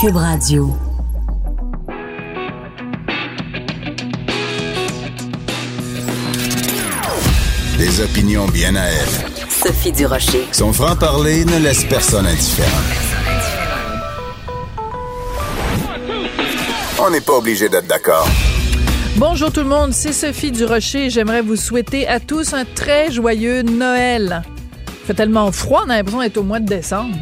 Cube Radio. Des opinions bien à elle. Sophie Durocher. Son franc-parler ne laisse personne indifférent. On n'est pas obligé d'être d'accord. Bonjour tout le monde, c'est Sophie Durocher. J'aimerais vous souhaiter à tous un très joyeux Noël. Il fait tellement froid, on a l'impression d'être au mois de décembre.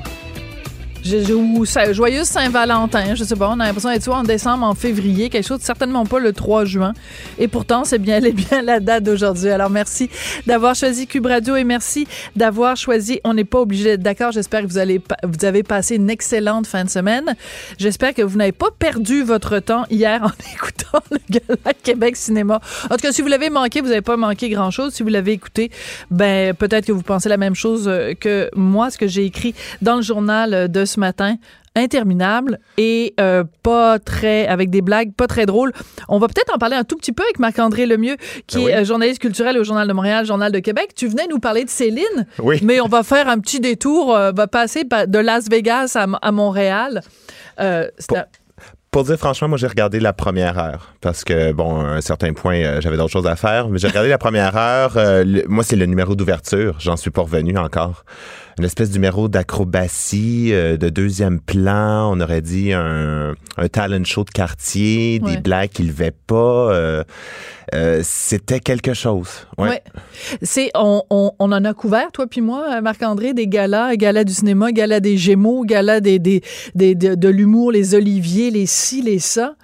Ou joyeuse Saint-Valentin, je sais pas, on a l'impression d'être soit en décembre, en février, quelque chose, certainement pas le 3 juin. Et pourtant, c'est bien, elle bien la date d'aujourd'hui. Alors, merci d'avoir choisi Cube Radio et merci d'avoir choisi On n'est pas obligé d'être d'accord. J'espère que vous vous avez passé une excellente fin de semaine. J'espère que vous n'avez pas perdu votre temps hier en écoutant le Gala Québec Cinéma. En tout cas, si vous l'avez manqué, vous n'avez pas manqué grand chose. Si vous l'avez écouté, ben, peut-être que vous pensez la même chose euh, que moi, ce que j'ai écrit dans le journal de ce matin interminable et euh, pas très avec des blagues pas très drôles. On va peut-être en parler un tout petit peu avec Marc-André Lemieux qui ben est euh, journaliste culturel au Journal de Montréal, Journal de Québec. Tu venais nous parler de Céline, oui. mais on va faire un petit détour, euh, va passer de Las Vegas à, Montréal. Pour dire franchement, moi j'ai regardé la première heure parce que bon, à un certain point, j'avais d'autres choses à faire, mais j'ai regardé la première heure. moi, c'est le numéro d'ouverture. J'en suis pas revenu encore une espèce de numéro d'acrobatie euh, de deuxième plan. On aurait dit un, un talent show de quartier, des blagues qui levaient pas. Euh, euh, c'était quelque chose. Ouais. C'est on, on, on, en a couvert toi puis moi, Marc-André, des galas, galas du cinéma, galas des Gémeaux, galas des, des, des de, de l'humour, les Oliviers, les ci, les ça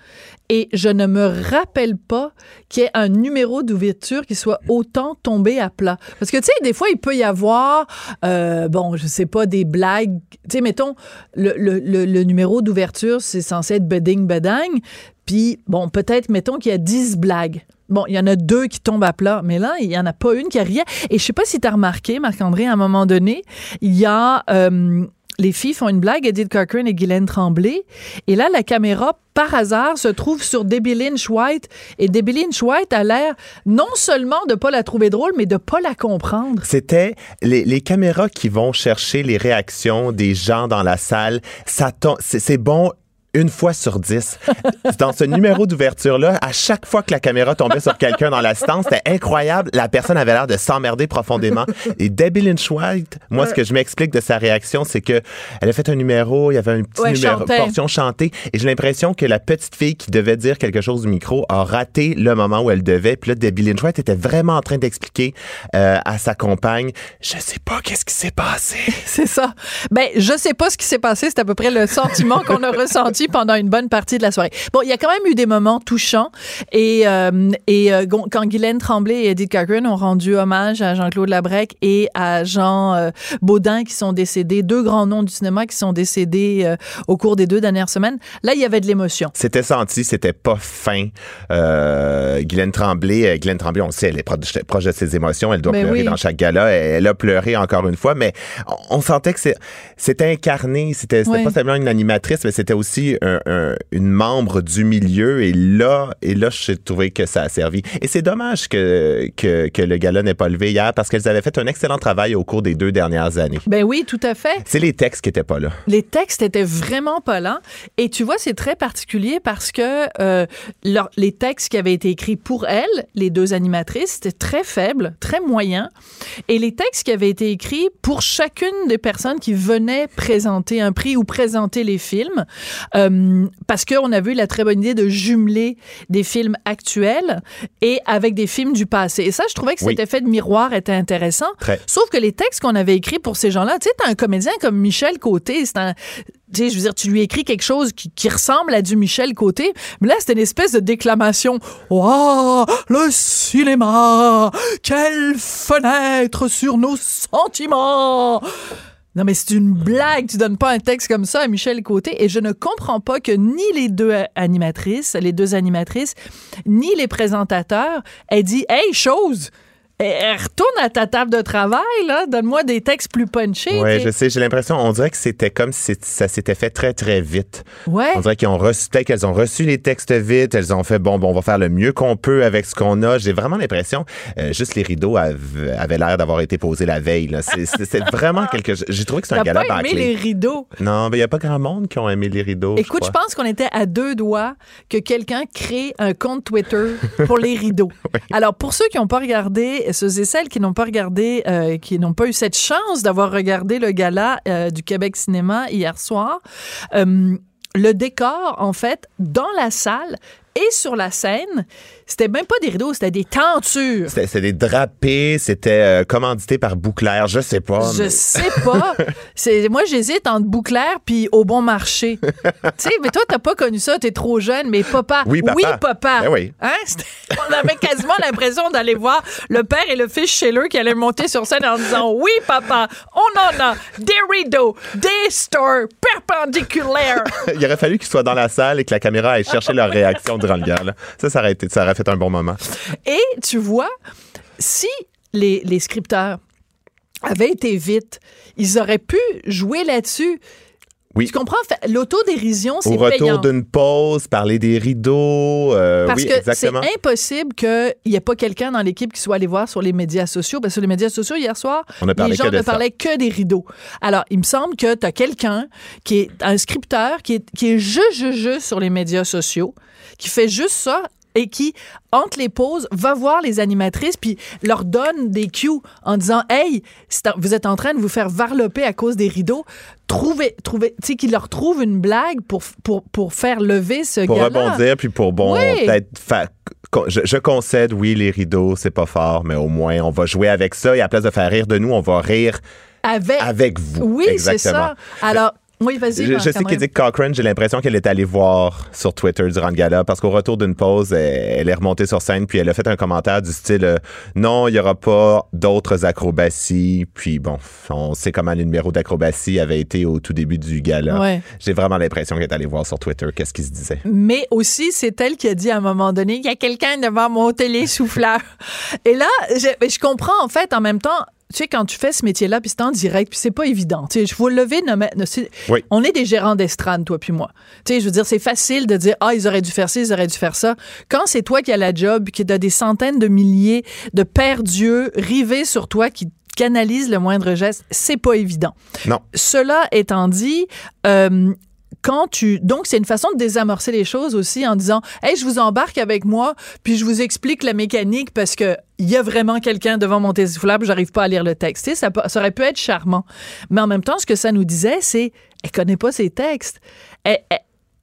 et je ne me rappelle pas qu'il y ait un numéro d'ouverture qui soit autant tombé à plat. Parce que, tu sais, des fois, il peut y avoir, euh, bon, je sais pas, des blagues. Tu sais, mettons, le, le, numéro d'ouverture, c'est censé être beding bedang. Puis, bon, peut-être, mettons qu'il y a 10 blagues. Bon, il y en a deux qui tombent à plat, mais là, il y en a pas une qui a rien. Et je sais pas si tu as remarqué, Marc-André, à un moment donné, il y a euh, les filles font une blague, Edith Cochrane et Guylaine Tremblay. Et là, la caméra, par hasard, se trouve sur Debbie Lynch White. Et Debbie Lynch White a l'air non seulement de pas la trouver drôle, mais de pas la comprendre. C'était les, les caméras qui vont chercher les réactions des gens dans la salle. Ça c'est bon une fois sur dix. Dans ce numéro d'ouverture-là, à chaque fois que la caméra tombait sur quelqu'un dans l'assistance, c'était incroyable. La personne avait l'air de s'emmerder profondément. Et Debbie Lynch White, moi, ce que je m'explique de sa réaction, c'est que elle a fait un numéro, il y avait une petite numéro, portion chantée, et j'ai l'impression que la petite fille qui devait dire quelque chose du micro a raté le moment où elle devait. Puis là, Debbie Lynch White était vraiment en train d'expliquer euh, à sa compagne, je sais pas qu'est-ce qui s'est passé. C'est ça. Ben, je sais pas ce qui s'est passé. C'est à peu près le sentiment qu'on a ressenti pendant une bonne partie de la soirée. Bon, il y a quand même eu des moments touchants et, euh, et euh, quand Guylaine Tremblay et Edith Cochrane ont rendu hommage à Jean-Claude Labrec et à Jean euh, Baudin qui sont décédés, deux grands noms du cinéma qui sont décédés au cours des deux dernières semaines, là, il y avait de l'émotion. C'était senti, c'était pas fin. Guylaine Tremblay, Guylaine Tremblay, on sait, elle est proche, de ses émotions, elle doit ben pleurer dans chaque gala, elle, a pleuré encore une fois, mais on, sentait que c'était incarné, c'était pas seulement une animatrice, mais c'était aussi une membre du milieu et là, et là, j'ai trouvé que ça a servi. Et c'est dommage que, que, que, le gala n'ait pas levé hier parce qu'elles avaient fait un excellent travail au cours des deux dernières années. Ben oui, tout à fait. C'est les textes qui étaient pas là. Les textes étaient vraiment pas là. Et tu vois, c'est très particulier parce que euh, les textes qui avaient été écrits pour elles, les deux animatrices, c'était très faible, très moyen. Et les textes qui avaient été écrits pour chacune des personnes qui venaient présenter un prix ou présenter les films, euh, parce qu'on a vu la très bonne idée de jumeler des films actuels et avec des films du passé. Et ça, je trouvais que cet effet de miroir était intéressant. Sauf que les textes qu'on avait écrits pour ces gens-là, tu sais, un comédien comme Michel Côté, c'est un tu sais, je veux dire, tu lui écris quelque chose qui, qui, ressemble à du Michel Côté, mais là, c'était une espèce de déclamation. Waouh, le cinéma! Quelle fenêtre sur nos sentiments! Non, mais c'est une blague. Tu donnes pas un texte comme ça à Michel Côté. Et je ne comprends pas que ni les deux animatrices, les deux animatrices, ni les présentateurs aient dit Hey, chose! Eh, retourne à ta table de travail, là. Donne-moi des textes plus punchés. Oui, je sais. J'ai l'impression, on dirait que c'était comme si ça s'était fait très, très vite. Ouais. On dirait qu'ils ont reçu, qu'elles ont reçu les textes vite. Elles ont fait, bon, bon, on va faire le mieux qu'on peut avec ce qu'on a. J'ai vraiment l'impression, euh, juste les rideaux avaient, avaient l'air d'avoir été posés la veille. là. C'est- vraiment quelque chose. J'ai trouvé que c'est un gala pas aimé les rideaux? Non, mais il n'y a pas grand monde qui ont aimé les rideaux. Écoute, je pense qu'on était à deux doigts que quelqu'un crée un compte Twitter pour les rideaux. Alors, pour ceux qui n'ont pas regardé, ceux et celles qui n'ont pas regardé, euh, qui n'ont pas eu cette chance d'avoir regardé le gala euh, du Québec Cinéma hier soir, euh, le décor, en fait, dans la salle et sur la scène, c'était même pas des rideaux, c'était des tentures. C'était des drapés, c'était euh, commandité par Bouclair, je sais pas. Je mais- sais pas. Moi j'hésite entre Bouclair puis au bon marché. tu sais, mais toi t'as pas connu ça, t'es trop jeune, mais papa. Oui, papa. Oui, papa. Ben oui. Hein? On avait quasiment l'impression d'aller voir le père et le fils Scheller qui allaient monter sur scène en disant oui papa, on en a des rideaux, des stores perpendiculaires. Il aurait fallu qu'ils soient dans la salle et que la caméra aille chercher leur réaction durant le gala. Ça, ça aurait, été, ça aurait fait un bon moment. Et tu vois, si les, les scripteurs avaient été vite, ils auraient pu jouer là-dessus. Oui. Tu comprends? L'autodérision, Au c'est retour payant. d'une pause, parler des rideaux. euh, Parce oui, que c'est impossible qu'il n'y ait pas quelqu'un dans l'équipe qui soit allé voir sur les médias sociaux. Parce que sur les médias sociaux, hier soir, les gens ne ça. parlaient que des rideaux. Alors, il me semble que tu as quelqu'un qui est un scripteur qui est, qui est juste, juste, juste sur les médias sociaux, qui fait juste ça et qui, entre les pauses, va voir les animatrices puis leur donne des cues en disant Hey, vous êtes en train de vous faire varloper à cause des rideaux. Trouvez, trouvez, tu sais, qu'ils leur trouvent une blague pour, pour, pour faire lever ce Pour rebondir, puis pour, bon, Oui. peut-être faire. Je, je concède, oui, les rideaux, c'est pas fort, mais au moins, on va jouer avec ça et à la place de faire rire de nous, on va rire Avec, avec vous. Oui, c'est ça. Alors, oui, vas-y. Je, je sais qu'Edith Cochrane, j'ai l'impression qu'elle est allée voir sur Twitter durant le gala parce qu'au retour d'une pause, elle, elle est remontée sur scène puis elle a fait un commentaire du style euh, non, il y aura pas d'autres acrobaties. Puis bon, on sait comment le numéro d'acrobatie avait été au tout début du gala. Ouais. J'ai vraiment l'impression qu'elle est allée voir sur Twitter qu'est-ce qui se disait. Mais aussi, c'est elle qui a dit à un moment donné, il y a quelqu'un devant mon télésouffleur. Et là, je comprends en fait en même temps. Tu sais, quand tu fais ce métier-là, puis c'est en direct, puis c'est pas évident. Tu sais, je le lever. ne- c'est- Oui. On est des gérants d'estrade, toi puis moi. Tu sais, je veux dire, c'est facile de dire, ah, ils auraient dû faire ça, ils auraient dû faire ça. Quand c'est toi qui as la job, qui as des centaines de milliers de pères dieux rivés sur toi qui canalisent le moindre geste, c'est pas évident. Non. Cela étant dit, euh, quand tu donc c'est une façon de désamorcer les choses aussi en disant hey je vous embarque avec moi puis je vous explique la mécanique parce que il y a vraiment quelqu'un devant mon puis j'arrive pas à lire le texte. Ça, aurait pu être charmant. Mais en même temps ce que ça nous disait c'est elle connaît pas ses textes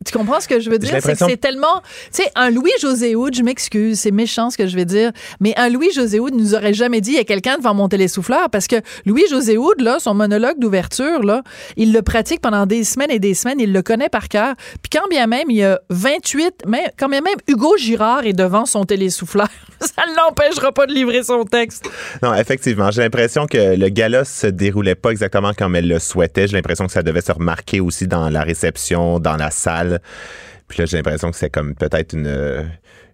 tu comprends ce que je veux dire? C'est que c'est tellement. Tu sais, un Louis-José Hood, je m'excuse, c'est méchant ce que je vais dire, mais un Louis-José Hood nous aurait jamais dit il y a quelqu'un devant mon télésouffleur parce que Louis-José Hood, là, son monologue d'ouverture, là, il le pratique pendant des semaines et des semaines, il le connaît par cœur. Puis quand bien même, il y a 28, mais quand bien même Hugo Girard est devant son télésouffleur, ça ne l'empêchera pas de livrer son texte. Non, effectivement. J'ai l'impression que le gala se déroulait pas exactement comme elle le souhaitait. J'ai l'impression que ça devait se remarquer aussi dans la réception, dans la salle. Puis là, j'ai l'impression que c'est comme peut-être une, euh,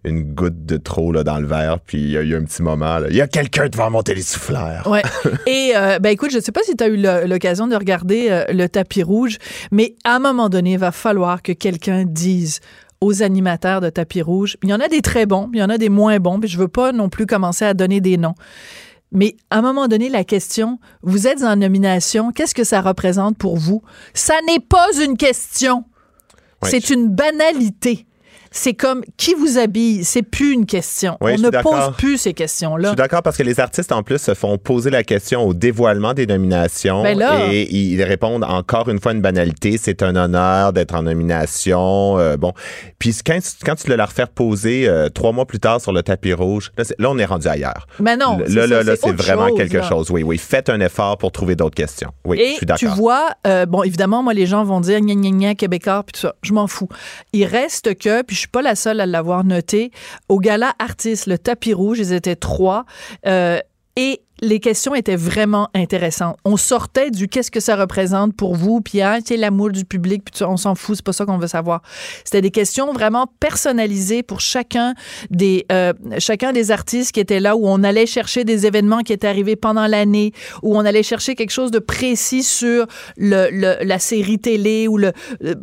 une goutte de trop là, dans le verre. Puis il y a eu un petit moment. Il y a quelqu'un devant mon télésouffleur. Ouais. Et euh, ben écoute, je sais pas si tu as eu l'occasion de regarder euh, le tapis rouge, mais à un moment donné, il va falloir que quelqu'un dise aux animateurs de tapis rouge. Il y en a des très bons, il y en a des moins bons, puis je veux pas non plus commencer à donner des noms. Mais à un moment donné, la question, vous êtes en nomination, qu'est-ce que ça représente pour vous? Ça n'est pas une question. C'est une banalité. C'est comme qui vous habille, c'est plus une question. Ouais, On je ne suis pose plus ces Je questions-là. suis d'accord parce que les artistes, en plus, se font poser la question au dévoilement des nominations Ben là. et ils répondent encore une fois une banalité. C'est un honneur d'être en nomination. euh, bon. Puis quand, tu- quand tu le leur faire poser euh, trois mois plus tard sur le tapis rouge, là, on est rendu ailleurs. Mais non, Là, là, là, c'est vraiment chose, quelque chose. Oui, oui. Faites un effort pour trouver d'autres questions. Oui, je Et suis tu d'accord. vois, euh, bon, évidemment, moi, les gens vont dire gna gna gna Québécois, puis tout ça. Je m'en fous. Il reste que, puis je suis pas la seule à l'avoir noté, au gala artiste, le tapis rouge, ils étaient trois. euh, et les questions étaient vraiment intéressantes. On sortait du qu'est-ce que ça représente pour vous, puis hein, l'amour du public, puis on s'en fout, c'est pas ça qu'on veut savoir. C'était des questions vraiment personnalisées pour chacun des euh, chacun des artistes qui étaient là, où on allait chercher des événements qui étaient arrivés pendant l'année, où on allait chercher quelque chose de précis sur le, la série télé ou le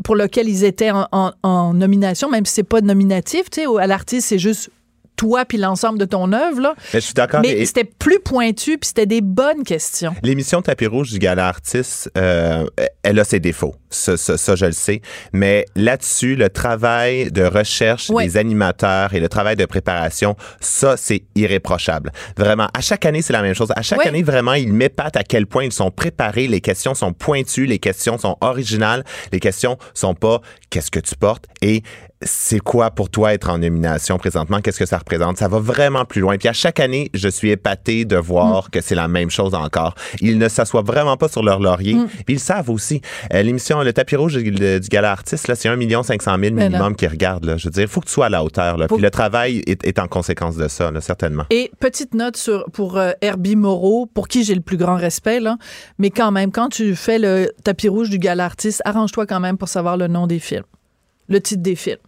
pour lequel ils étaient en, en- en nomination, même si c'est pas nominatif, tu sais, à l'artiste c'est juste toi puis l'ensemble de ton œuvre là. Mais je suis d'accord. Mais et- c'était plus pointu, puis c'était des bonnes questions. L'émission Tapis Rouge du Gala Artiste, euh, elle a ses défauts. Ça, ça, ça, je le sais. Mais là-dessus, le travail de recherche Ouais. des animateurs et le travail de préparation, ça, c'est irréprochable. Vraiment. À chaque année, c'est la même chose. À chaque Ouais. année, vraiment, ils m'épatent à quel point ils sont préparés. Les questions sont pointues. Les questions sont originales. Les questions sont pas qu'est-ce que tu portes? Et c'est quoi pour toi être en nomination présentement? Qu'est-ce que ça représente? Ça va vraiment plus loin. Puis à chaque année, je suis épaté de voir Mm. que c'est la même chose encore. Ils ne s'assoient vraiment pas sur leur laurier. Mm. Puis ils savent aussi. Euh, L'émission Le tapis rouge du, du gala artiste, c'est 1 500 000 Mais minimum qui regardent. Là. Je veux dire, il faut que tu sois à la hauteur. Là. Puis le travail est, est en conséquence de ça, là, certainement. Et petite note sur, pour euh, Herbie Moreau, pour qui j'ai le plus grand respect, là, mais quand même, quand tu fais le tapis rouge du gala artiste, arrange-toi quand même pour savoir le nom des films, le titre des films.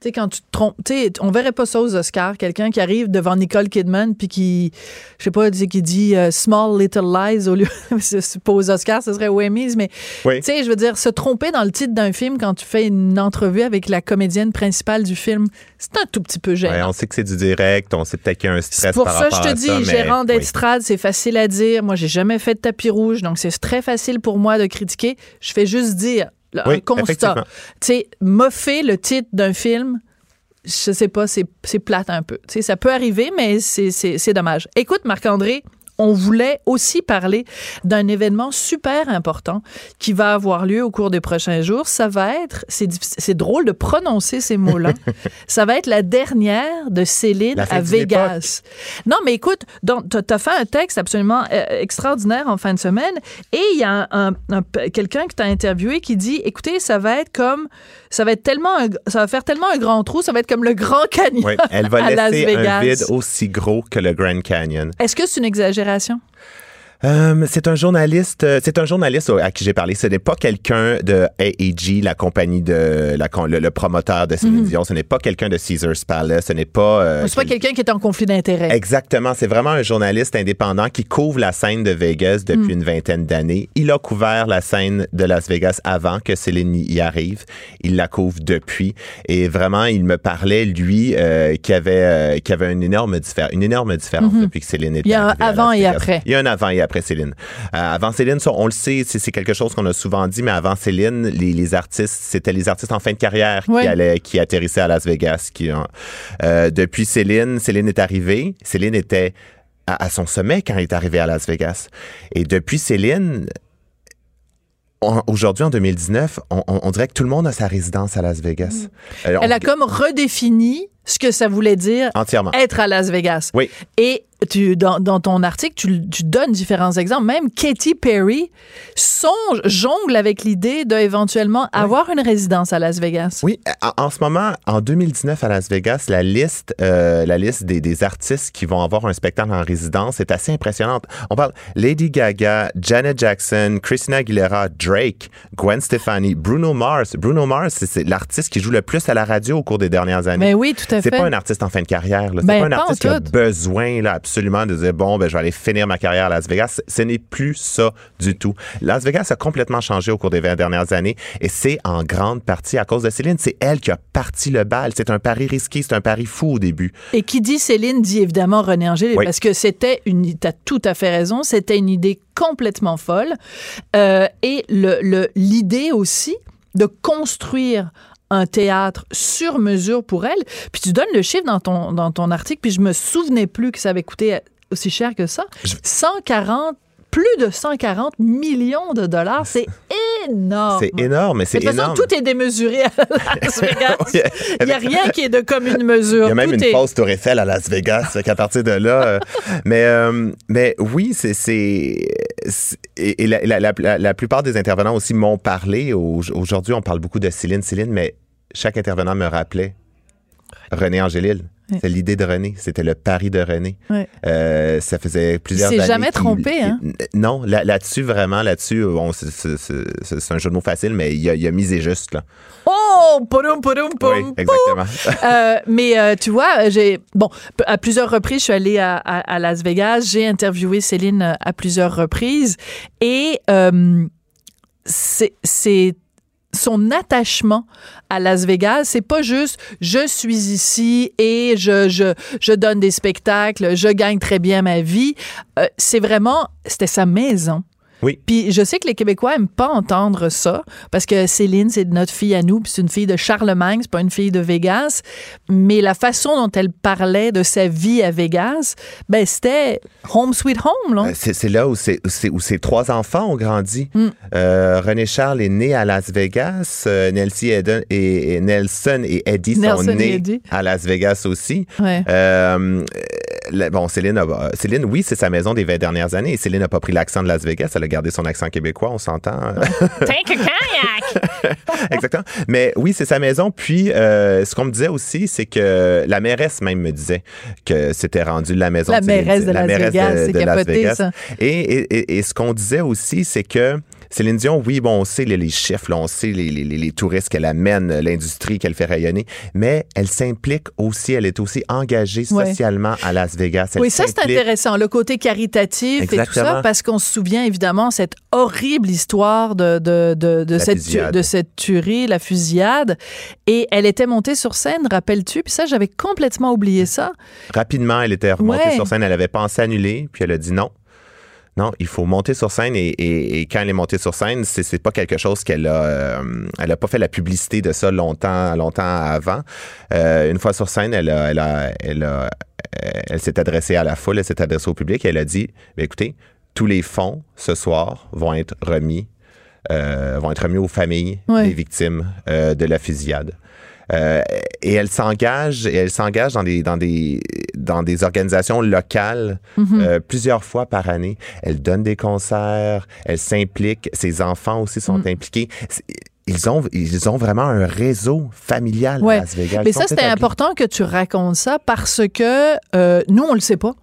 Tu sais, quand tu te trompes, tu sais, on verrait pas ça aux Oscars, quelqu'un qui arrive devant Nicole Kidman puis qui, je sais pas, qui dit euh, Small Little Lies au lieu, pas aux Oscars, ce serait aux Emmys, mais Oui. tu sais, je veux dire, se tromper dans le titre d'un film quand tu fais une entrevue avec la comédienne principale du film, c'est un tout petit peu gênant. Ouais, on sait que c'est du direct, on sait peut-être qu'il y a un stress C'est pour par ça que rapport je te à dis, ça, mais gérant oui. d'estrade, c'est facile à dire. Moi, j'ai jamais fait de tapis rouge, donc c'est très facile pour moi de critiquer. Je fais juste dire là, Oui, un constat. Tu sais, moffer le titre d'un film, je sais pas, c'est c'est plate un peu. Tu sais, ça peut arriver, mais c'est- c'est c'est dommage. Écoute, Marc-André, on voulait aussi parler d'un événement super important qui va avoir lieu au cours des prochains jours. Ça va être, c'est drôle de prononcer ces mots-là, ça va être la dernière de Céline à Vegas. Non, mais écoute, t'as as fait un texte absolument euh, extraordinaire en fin de semaine et il y a un, un- un- quelqu'un que t'as interviewé qui dit, écoutez, ça va être comme, ça va être tellement, un- ça va faire tellement un grand trou, ça va être comme le Grand Canyon Oui, elle va à Las laisser un Vegas. vide aussi gros que le Grand Canyon. Est-ce que c'est une exagération? inspiration? Euh, c'est un journaliste, euh, c'est un journaliste à qui j'ai parlé. Ce n'est pas quelqu'un de AEG, la compagnie de la, le, le promoteur de Céline Dion. Ce n'est pas quelqu'un de Caesars Palace. Ce n'est pas. euh, Mhm. c'est pas quel- quelqu'un qui est en conflit d'intérêts. Exactement. C'est vraiment un journaliste indépendant qui couvre la scène de Vegas Mm. depuis une vingtaine d'années. Il a couvert la scène de Las Vegas avant que Céline y arrive. Il la couvre depuis. Et vraiment, il me parlait, lui, euh, qui avait, euh, qui avait une énorme, une énorme différence depuis que Céline était. Il y a un avant et après. Il y a un avant et après Céline. Euh, avant Céline, on le sait, c'est c'est quelque chose qu'on a souvent dit, mais avant Céline, les, les artistes, c'était les artistes en fin de carrière Oui. qui allaient, qui atterrissaient à Las Vegas. Qui, ont- euh, depuis Céline, Céline est arrivée. Céline était à, à son sommet quand elle est arrivée à Las Vegas. Et depuis Céline, aujourd'hui, en 2019, on, dirait que tout le monde a sa résidence à Las Vegas. Euh, Mm. Elle a comme redéfini ce que ça voulait dire Entièrement. être à Las Vegas. Oui. Et tu, dans, dans ton article, tu, tu donnes différents exemples. Même Katy Perry songe, jongle avec l'idée d'éventuellement avoir une résidence à Las Vegas. Oui, en, en ce moment, en 2019 à Las Vegas, la liste, euh, la liste des, des artistes qui vont avoir un spectacle en résidence est assez impressionnante. On parle Lady Gaga, Janet Jackson, Christina Aguilera, Drake, Gwen Stefani, Bruno Mars. Bruno Mars, c'est- c'est l'artiste qui joue le plus à la radio au cours des dernières années. Mais oui, tout à C'est fait. pas un artiste en fin de carrière. C'est Ben, pas un artiste qui a besoin là, absolument de dire bon, ben, je vais aller finir ma carrière à Las Vegas. Ce n'est plus ça du tout. Las Vegas a complètement changé au cours des 20 dernières années et c'est en grande partie à cause de Céline. C'est elle qui a parti le bal. C'est un pari risqué, c'est un pari fou au début. Et qui dit Céline dit évidemment René Angélil, Oui. parce que c'était une. Tu as tout à fait raison, c'était une idée complètement folle. Euh, et le- le- l'idée aussi de construire un théâtre sur mesure pour elle. Puis tu donnes le chiffre dans ton, dans ton article, puis je me souvenais plus que ça avait coûté aussi cher que ça. 140, plus de 140 millions de dollars, c'est énorme. C'est énorme, mais c'est De toute façon, énorme. tout est démesuré à Las Vegas. Il n'y a rien qui est de commune mesure. Il y a même Tout une est- fausse tour Eiffel à Las Vegas, qu'à partir de là. euh, mais, euh, mais oui, c'est. Et, et la, la- la- la- la plupart des intervenants aussi m'ont parlé. Au- Aujourd'hui, on parle beaucoup de Céline, Céline, mais chaque intervenant me rappelait René Angélil. Ouais. C'est l'idée de René. C'était le pari de René. Ouais. Euh, ça faisait plusieurs s'est années. jamais qu'il- trompé, hein? Non, là- là-dessus, vraiment, là-dessus, bon, c'est- c'est c'est- c'est un jeu de mots facile, mais il a, il a misé juste, là. Oh, poum, poum, poum, Oui, exactement. Euh, mais euh, tu vois, j'ai bon à plusieurs reprises, je suis allée à, à- à Las Vegas. J'ai interviewé Céline euh, à plusieurs reprises et euh, c'est son attachement à Las Vegas, c'est pas juste je suis ici et je, je, je donne des spectacles, je gagne très bien ma vie. Euh, c'est vraiment, c'était sa maison. Oui. Puis je sais que les Québécois aiment pas entendre ça parce que Céline, c'est notre fille à nous, puis c'est une fille de Charlemagne, c'est pas une fille de Vegas. Mais la façon dont elle parlait de sa vie à Vegas, ben c'était home sweet home, là. Euh, C'est là où, c'est- où ses trois enfants ont grandi. Mm. Euh, René Charles est né à Las Vegas. Euh, Nelsie Eden et, et Nelson et Eddie sont Nelson nés à Las Vegas aussi. Ouais. Euh, la- bon, Céline, a- Céline, oui, c'est sa maison des 20 dernières années. Et Céline n'a pas pris l'accent de Las Vegas. Elle a gardé son accent québécois, on s'entend. Take a kayak! Exactement. Mais oui, c'est sa maison. Puis, euh, ce qu'on me disait aussi, c'est que la mairesse même me disait que c'était rendu la maison La de Céline mairesse de Dion. Las Vegas, c'est Las capoté, Vegas. ça. Et, et- et- et ce qu'on disait aussi, c'est que Céline Dion, oui, bon, on sait les, les chiffres, là, on sait les, les- les- les touristes qu'elle amène, l'industrie qu'elle fait rayonner, mais elle s'implique aussi, elle est aussi engagée Ouais. socialement à Las Vegas. Elle Oui, ça, c'est intéressant, le côté caritatif et tout ça, parce qu'on se souvient évidemment cette horrible histoire de, de, de, cette, fusillade. de cette tuerie, la fusillade. Et elle était montée sur scène, rappelles-tu? Puis ça, j'avais complètement oublié ça. Rapidement, elle était remontée Ouais. sur scène. Elle avait pensé annuler, puis elle a dit non. Non, il faut monter sur scène et, et- et quand elle est montée sur scène, c'est, pas quelque chose qu'elle a. euh, elle a pas fait la publicité de ça longtemps, longtemps avant. Euh, une fois sur scène, elle a, elle a, elle a- euh, elle s'est adressée à la foule, elle s'est adressée au public et elle a dit, Ben, écoutez, tous les fonds ce soir vont être remis, euh, vont être remis aux familles Ouais. des victimes de la fusillade. Euh, et elle s'engage, elle s'engage dans des, dans des, dans des organisations locales Mhm. euh, plusieurs fois par année. Elle donne des concerts, elle s'implique, ses enfants aussi sont Mm. impliqués. Ils ont, ils ont vraiment un réseau familial Ouais. à Las Vegas. Mais Ils ça, c'était important que tu racontes ça parce que euh, nous, on le sait pas.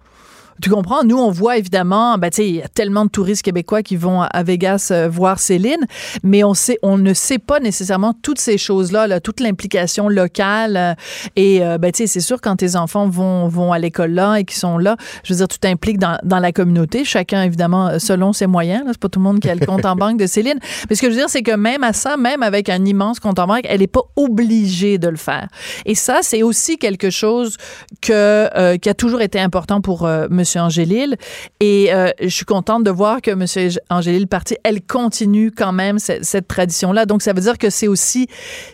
Tu comprends? Nous, on voit évidemment, ben, tu il y a tellement de touristes québécois qui vont à Vegas euh, voir Céline, mais on sait, on ne sait pas nécessairement toutes ces choses-là, là, toute l'implication locale. euh, et, euh, ben, tu c'est sûr, quand tes enfants vont, vont à l'école là et qui sont là, je veux dire, tu t'impliques dans, dans la communauté, chacun, évidemment, selon ses moyens. C'est pas tout le monde qui a le compte en banque de Céline. Mais ce que je veux dire, c'est que même à ça, même avec un immense compte en banque, elle n'est pas obligée de le faire. Et ça, c'est aussi quelque chose que, euh, qui a toujours été important pour euh, M. Angélil. Et euh, je suis contente de voir que M. Angélil parti, elle continue quand même cette, cette tradition-là. Donc, ça veut dire que c'est aussi,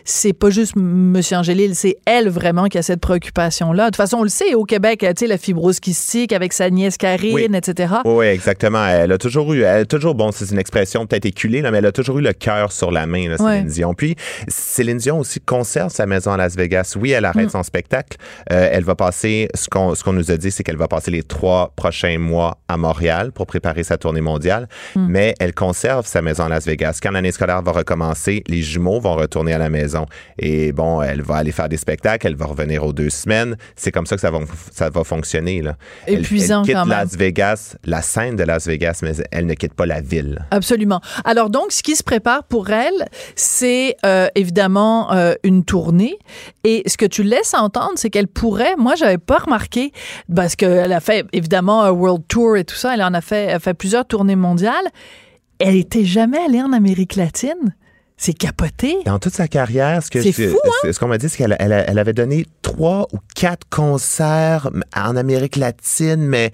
c'est pas juste M. Angélil, c'est elle vraiment qui a cette préoccupation-là. De toute façon, on le sait, au Québec, tu sais, la fibrose kystique avec sa nièce Karine, Oui. etc. Oui, exactement. Elle a toujours eu, elle a toujours, bon, c'est une expression peut-être éculée, là, mais elle a toujours eu le cœur sur la main, là, Céline Ouais. Dion. Puis, Céline Dion aussi conserve sa maison à Las Vegas. Oui, elle arrête Mm. son spectacle. Euh, elle va passer, ce qu'on, ce qu'on nous a dit, c'est qu'elle va passer les trois prochains mois à Montréal pour préparer sa tournée mondiale. Mm. Mais elle conserve sa maison à Las Vegas. Quand l'année scolaire va recommencer, les jumeaux vont retourner à la maison. Et bon, elle va aller faire des spectacles, elle va revenir aux deux semaines. C'est comme ça que ça va, ça va fonctionner, là. Elle- Épuisant elle, quitte quand même. Las Vegas, la scène de Las Vegas, mais elle ne quitte pas la ville. Absolument. Alors donc, ce qui se prépare pour elle, c'est euh, évidemment euh, une tournée. Et ce que tu laisses entendre, c'est qu'elle pourrait. Moi, j'avais pas remarqué parce qu'elle a fait évidemment un world tour et tout ça. Elle en a fait, a fait plusieurs tournées mondiales. Elle était jamais allée en Amérique latine. C'est capoté. Dans toute sa carrière, ce que C'est fou, hein? ce- qu'on m'a dit, c'est qu'elle elle, elle avait donné trois ou quatre concerts en Amérique latine, mais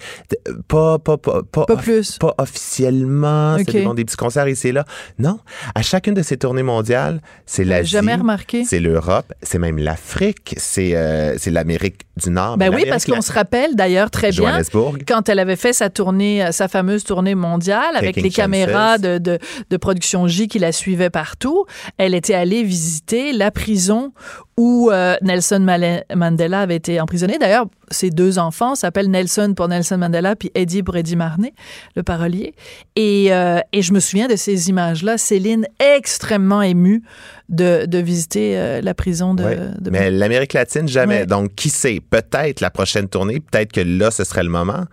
pas pas pas pas, plus. pas officiellement. Ok. C'est des, bon, des petits concerts ici et là. Non, à chacune de ces tournées mondiales, c'est l'Asie, Jamais remarqué? c'est l'Europe, c'est même l'Afrique, c'est euh, c'est l'Amérique du Nord. Ben oui, parce qu'on se rappelle d'ailleurs très bien quand elle avait fait sa tournée, euh, sa fameuse tournée mondiale avec Taking les caméras de, de, de production J qui la suivaient partout, elle était allée visiter la prison où euh, Nelson Mandela avait été emprisonné. D'ailleurs, ses deux enfants s'appellent Nelson pour Nelson Mandela, puis Eddie pour Eddie Marnay, le parolier. Et, euh, et je me souviens de ces images-là. Céline extrêmement émue de, de visiter euh, la prison de... Mais l'Amérique latine, jamais. Donc, qui sait? Peut-être la prochaine tournée, peut-être que là, ce serait le moment.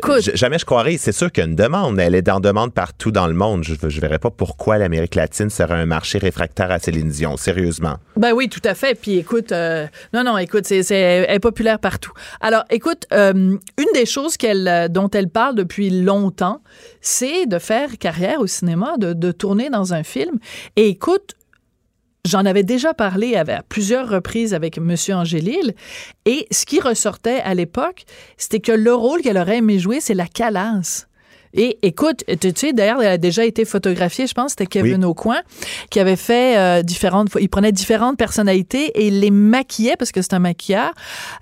Écoute. Jamais je croirais. C'est sûr qu'il y a une demande. Elle est en demande partout dans le monde. Je ne verrais pas pourquoi l'Amérique latine serait un marché réfractaire à Céline Dion. Sérieusement. Ben oui, tout à fait. Puis écoute, euh, non, non, écoute, c'est, elle est populaire partout. Alors, écoute, euh, une des choses euh, dont elle parle depuis longtemps, c'est de faire carrière au cinéma, de, tourner dans un film. Et écoute, J'en avais déjà parlé à, plusieurs reprises avec Monsieur Angélil, et ce qui ressortait à l'époque, c'était que le rôle qu'elle aurait aimé jouer, c'est la calasse. Et écoute, tu sais, d'ailleurs, elle a déjà été photographiée, je pense, c'était Kevin Oui. Aucoin, qui avait fait euh, différentes, il prenait différentes personnalités et il les maquillait, parce que c'est un maquilleur,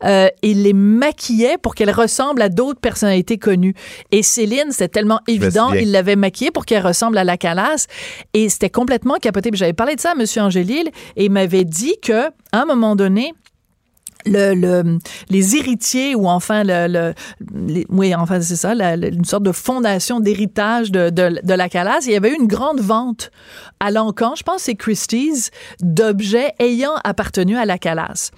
euh, il les maquillait pour qu'elles ressemblent à d'autres personnalités connues. Et Céline, c'était tellement évident, souviens. il l'avait maquillée pour qu'elle ressemble à la calasse. Et c'était complètement capoté. J'avais parlé de ça à M. Angélil et il m'avait dit que, à un moment donné, le, le- les héritiers ou enfin le, le- oui enfin c'est ça la- une sorte de fondation d'héritage de, de, de la Calas il y avait eu une grande vente à Lancan je pense c'est Christie's d'objets ayant appartenu à la Calas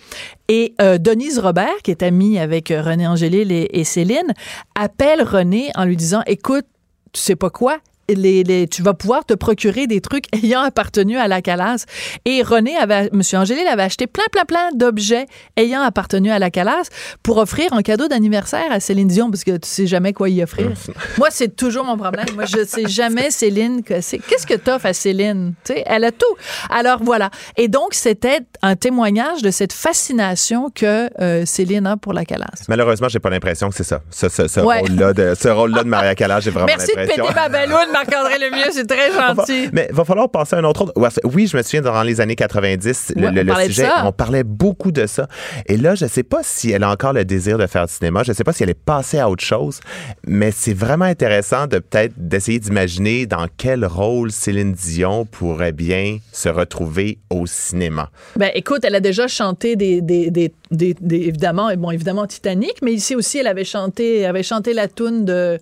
et euh, Denise Robert qui est amie avec euh, René Angélil et, et Céline appelle René en lui disant écoute tu sais pas quoi? Les, les- tu vas pouvoir te procurer des trucs ayant appartenu à la Calas. Et René avait, M. Angélil avait acheté plein, plein, plein d'objets ayant appartenu à la Calas pour offrir en cadeau d'anniversaire à Céline Dion, parce que tu sais jamais quoi y offrir. Moi, c'est toujours mon problème. Moi, je sais jamais, Céline. Qu'est-ce que t'offres à Céline? Tu sais, elle a tout. Alors, voilà. Et donc, c'était un témoignage de cette fascination que euh, Céline a pour la Calas. Malheureusement, j'ai pas l'impression que c'est ça. Ce, ce- ce Ouais. rôle-là de, ce rôle-là de Maria Callas, j'ai vraiment Merci de l'impression. péter ma balloune, Marc-André Lemieux. C'est très gentil. Mais il va falloir passer à un autre. Oui, je me souviens, dans les années 90, le, Ouais, le- sujet, on parlait beaucoup de ça. Et là, je sais pas si elle a encore le désir de faire du cinéma. Je sais pas si elle est passée à autre chose. Mais c'est vraiment intéressant de peut-être d'essayer d'imaginer dans quel rôle Céline Dion pourrait bien se retrouver au cinéma. Ben, écoute, elle a déjà chanté des, des, des, des- des- évidemment, bon, évidemment Titanic, mais ici aussi, elle avait chanté, elle avait chanté la tune de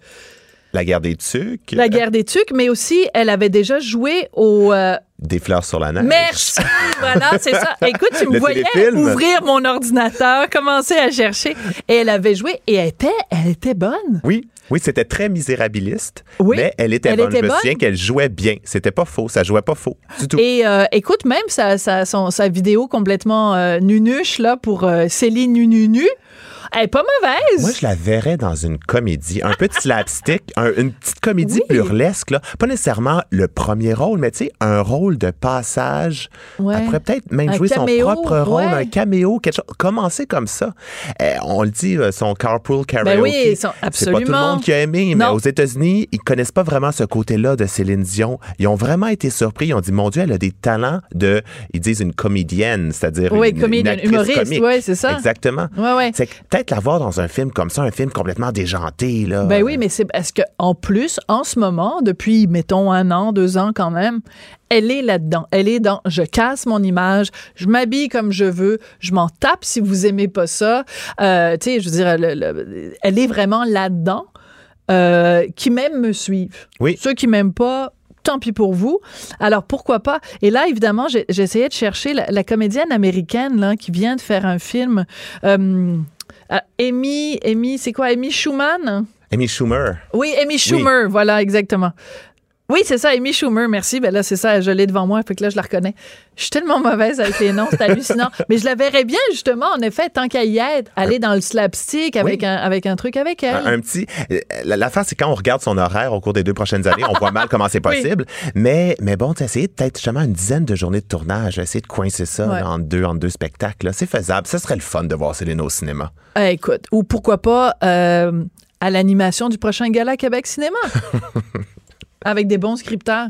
La guerre des tucs, La guerre des tucs, mais aussi, elle avait déjà joué au. euh, des fleurs sur la neige. Merci! voilà, c'est ça. Écoute, tu me Le voyais téléfilm. ouvrir mon ordinateur, commencer à chercher, et elle avait joué, et elle était, elle était bonne. Oui, oui, c'était très misérabiliste, Oui, mais elle était elle bonne. était je me souviens qu'elle jouait bien. C'était pas faux, ça jouait pas faux du tout. Et euh, écoute, même sa, sa, son- sa vidéo complètement euh, nunuche, là, pour euh, Céline Nununu, elle est pas mauvaise. Moi, je la verrais dans une comédie, un de slapstick, un- une petite comédie Oui. burlesque, là. Pas nécessairement le premier rôle, mais tu sais, un rôle de passage. Ouais. Elle pourrait peut-être même Un jouer caméo, son propre rôle, ouais. un caméo, quelque chose. Commencer comme ça. Euh, on le dit, euh, son carpool karaoke. Ben oui, son- C'est pas tout le absolument. monde qui a aimé, mais aux États-Unis, ils connaissent pas vraiment ce côté-là de Céline Dion. Ils ont vraiment été surpris. Ils ont dit, mon Dieu, elle a des talents de, ils disent une comédienne, c'est-à-dire Oui, une, comédienne, une humoriste, comique. ouais, c'est ça. Exactement. Ouais, ouais. C'est peut-être la voir dans un film comme ça, un film complètement déjanté, là. Ben oui, mais c'est parce que en plus, en ce moment, depuis, mettons, un an, deux ans quand même, elle est là-dedans. Elle est dans je casse mon image, je m'habille comme je veux, je m'en tape si vous aimez pas ça. Euh, tu sais, je veux dire, le- le- elle est vraiment là-dedans. Euh, qui m'aiment me suivent. Oui. Ceux qui m'aiment pas, tant pis pour vous. Alors pourquoi pas? Et là, évidemment, j'essayais de chercher la, la comédienne américaine là qui vient de faire un film. Euh, euh, Amy, Amy, c'est quoi? Amy Schumann? Amy Schumer. oui, Amy Schumer, voilà, exactement. Oui, c'est ça, Amy Schumer, merci. Ben là, c'est ça, je l'ai devant moi, fait que là, je la reconnais. Je suis tellement mauvaise avec les noms, c'est hallucinant. Mais je la verrais bien, justement, en effet, tant qu'à y être, aller dans le slapstick avec, Oui. un, avec un truc avec elle. Un, un petit. euh, la- L'affaire, c'est quand on regarde son horaire au cours des deux prochaines années, on voit mal comment c'est Oui. possible. Mais, mais bon, tu essayer peut-être justement une dizaine de journées de tournage, essayer de coincer ça Ouais. en deux, en deux spectacles. C'est faisable. Ça serait le fun de voir Céline au cinéma. Eh, écoute, ou pourquoi pas euh, à l'animation du prochain gala Québec Cinéma. avec des bons scripteurs.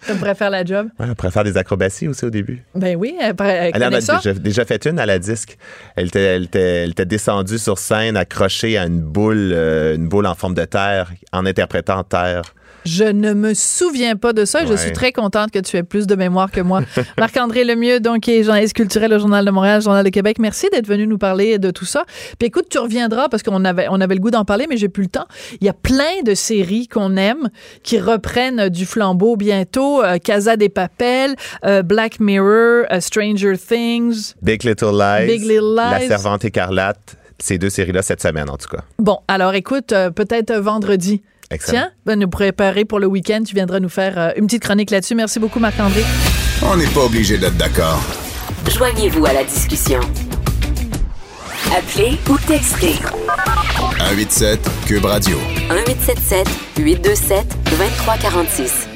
Ça pourrait faire la job. Ouais, elle pourrait faire des acrobaties aussi au début. Ben oui, elle, elle Elle en a ça. déjà, déjà fait une à la disque. Elle elle elle était descendue sur scène, accrochée à une boule, euh, une boule en forme de terre, en interprétant terre. Je ne me souviens pas de ça. et Je Ouais. suis très contente que tu aies plus de mémoire que moi. Marc-André Lemieux, donc, qui est journaliste culturel au Journal de Montréal, Journal de Québec. Merci d'être venu nous parler de tout ça. Puis écoute, tu reviendras parce qu'on avait, on avait le goût d'en parler, mais j'ai plus le temps. Il y a plein de séries qu'on aime qui reprennent du flambeau bientôt. Euh, Casa des Papel, euh, Black Mirror, euh, Stranger Things. Big Little Lies, Big Little La Lies. Servante écarlate, ces deux séries-là cette semaine en tout cas. Bon, alors écoute, euh, peut-être euh, vendredi. Excellent. Tiens, ben, nous préparer pour le week-end. Tu viendras nous faire euh, une petite chronique là-dessus. Merci beaucoup, Marc-André. On n'est pas obligé d'être d'accord. Joignez-vous à la discussion. Appelez ou textez 187 Cube Radio. 1877 827 2346.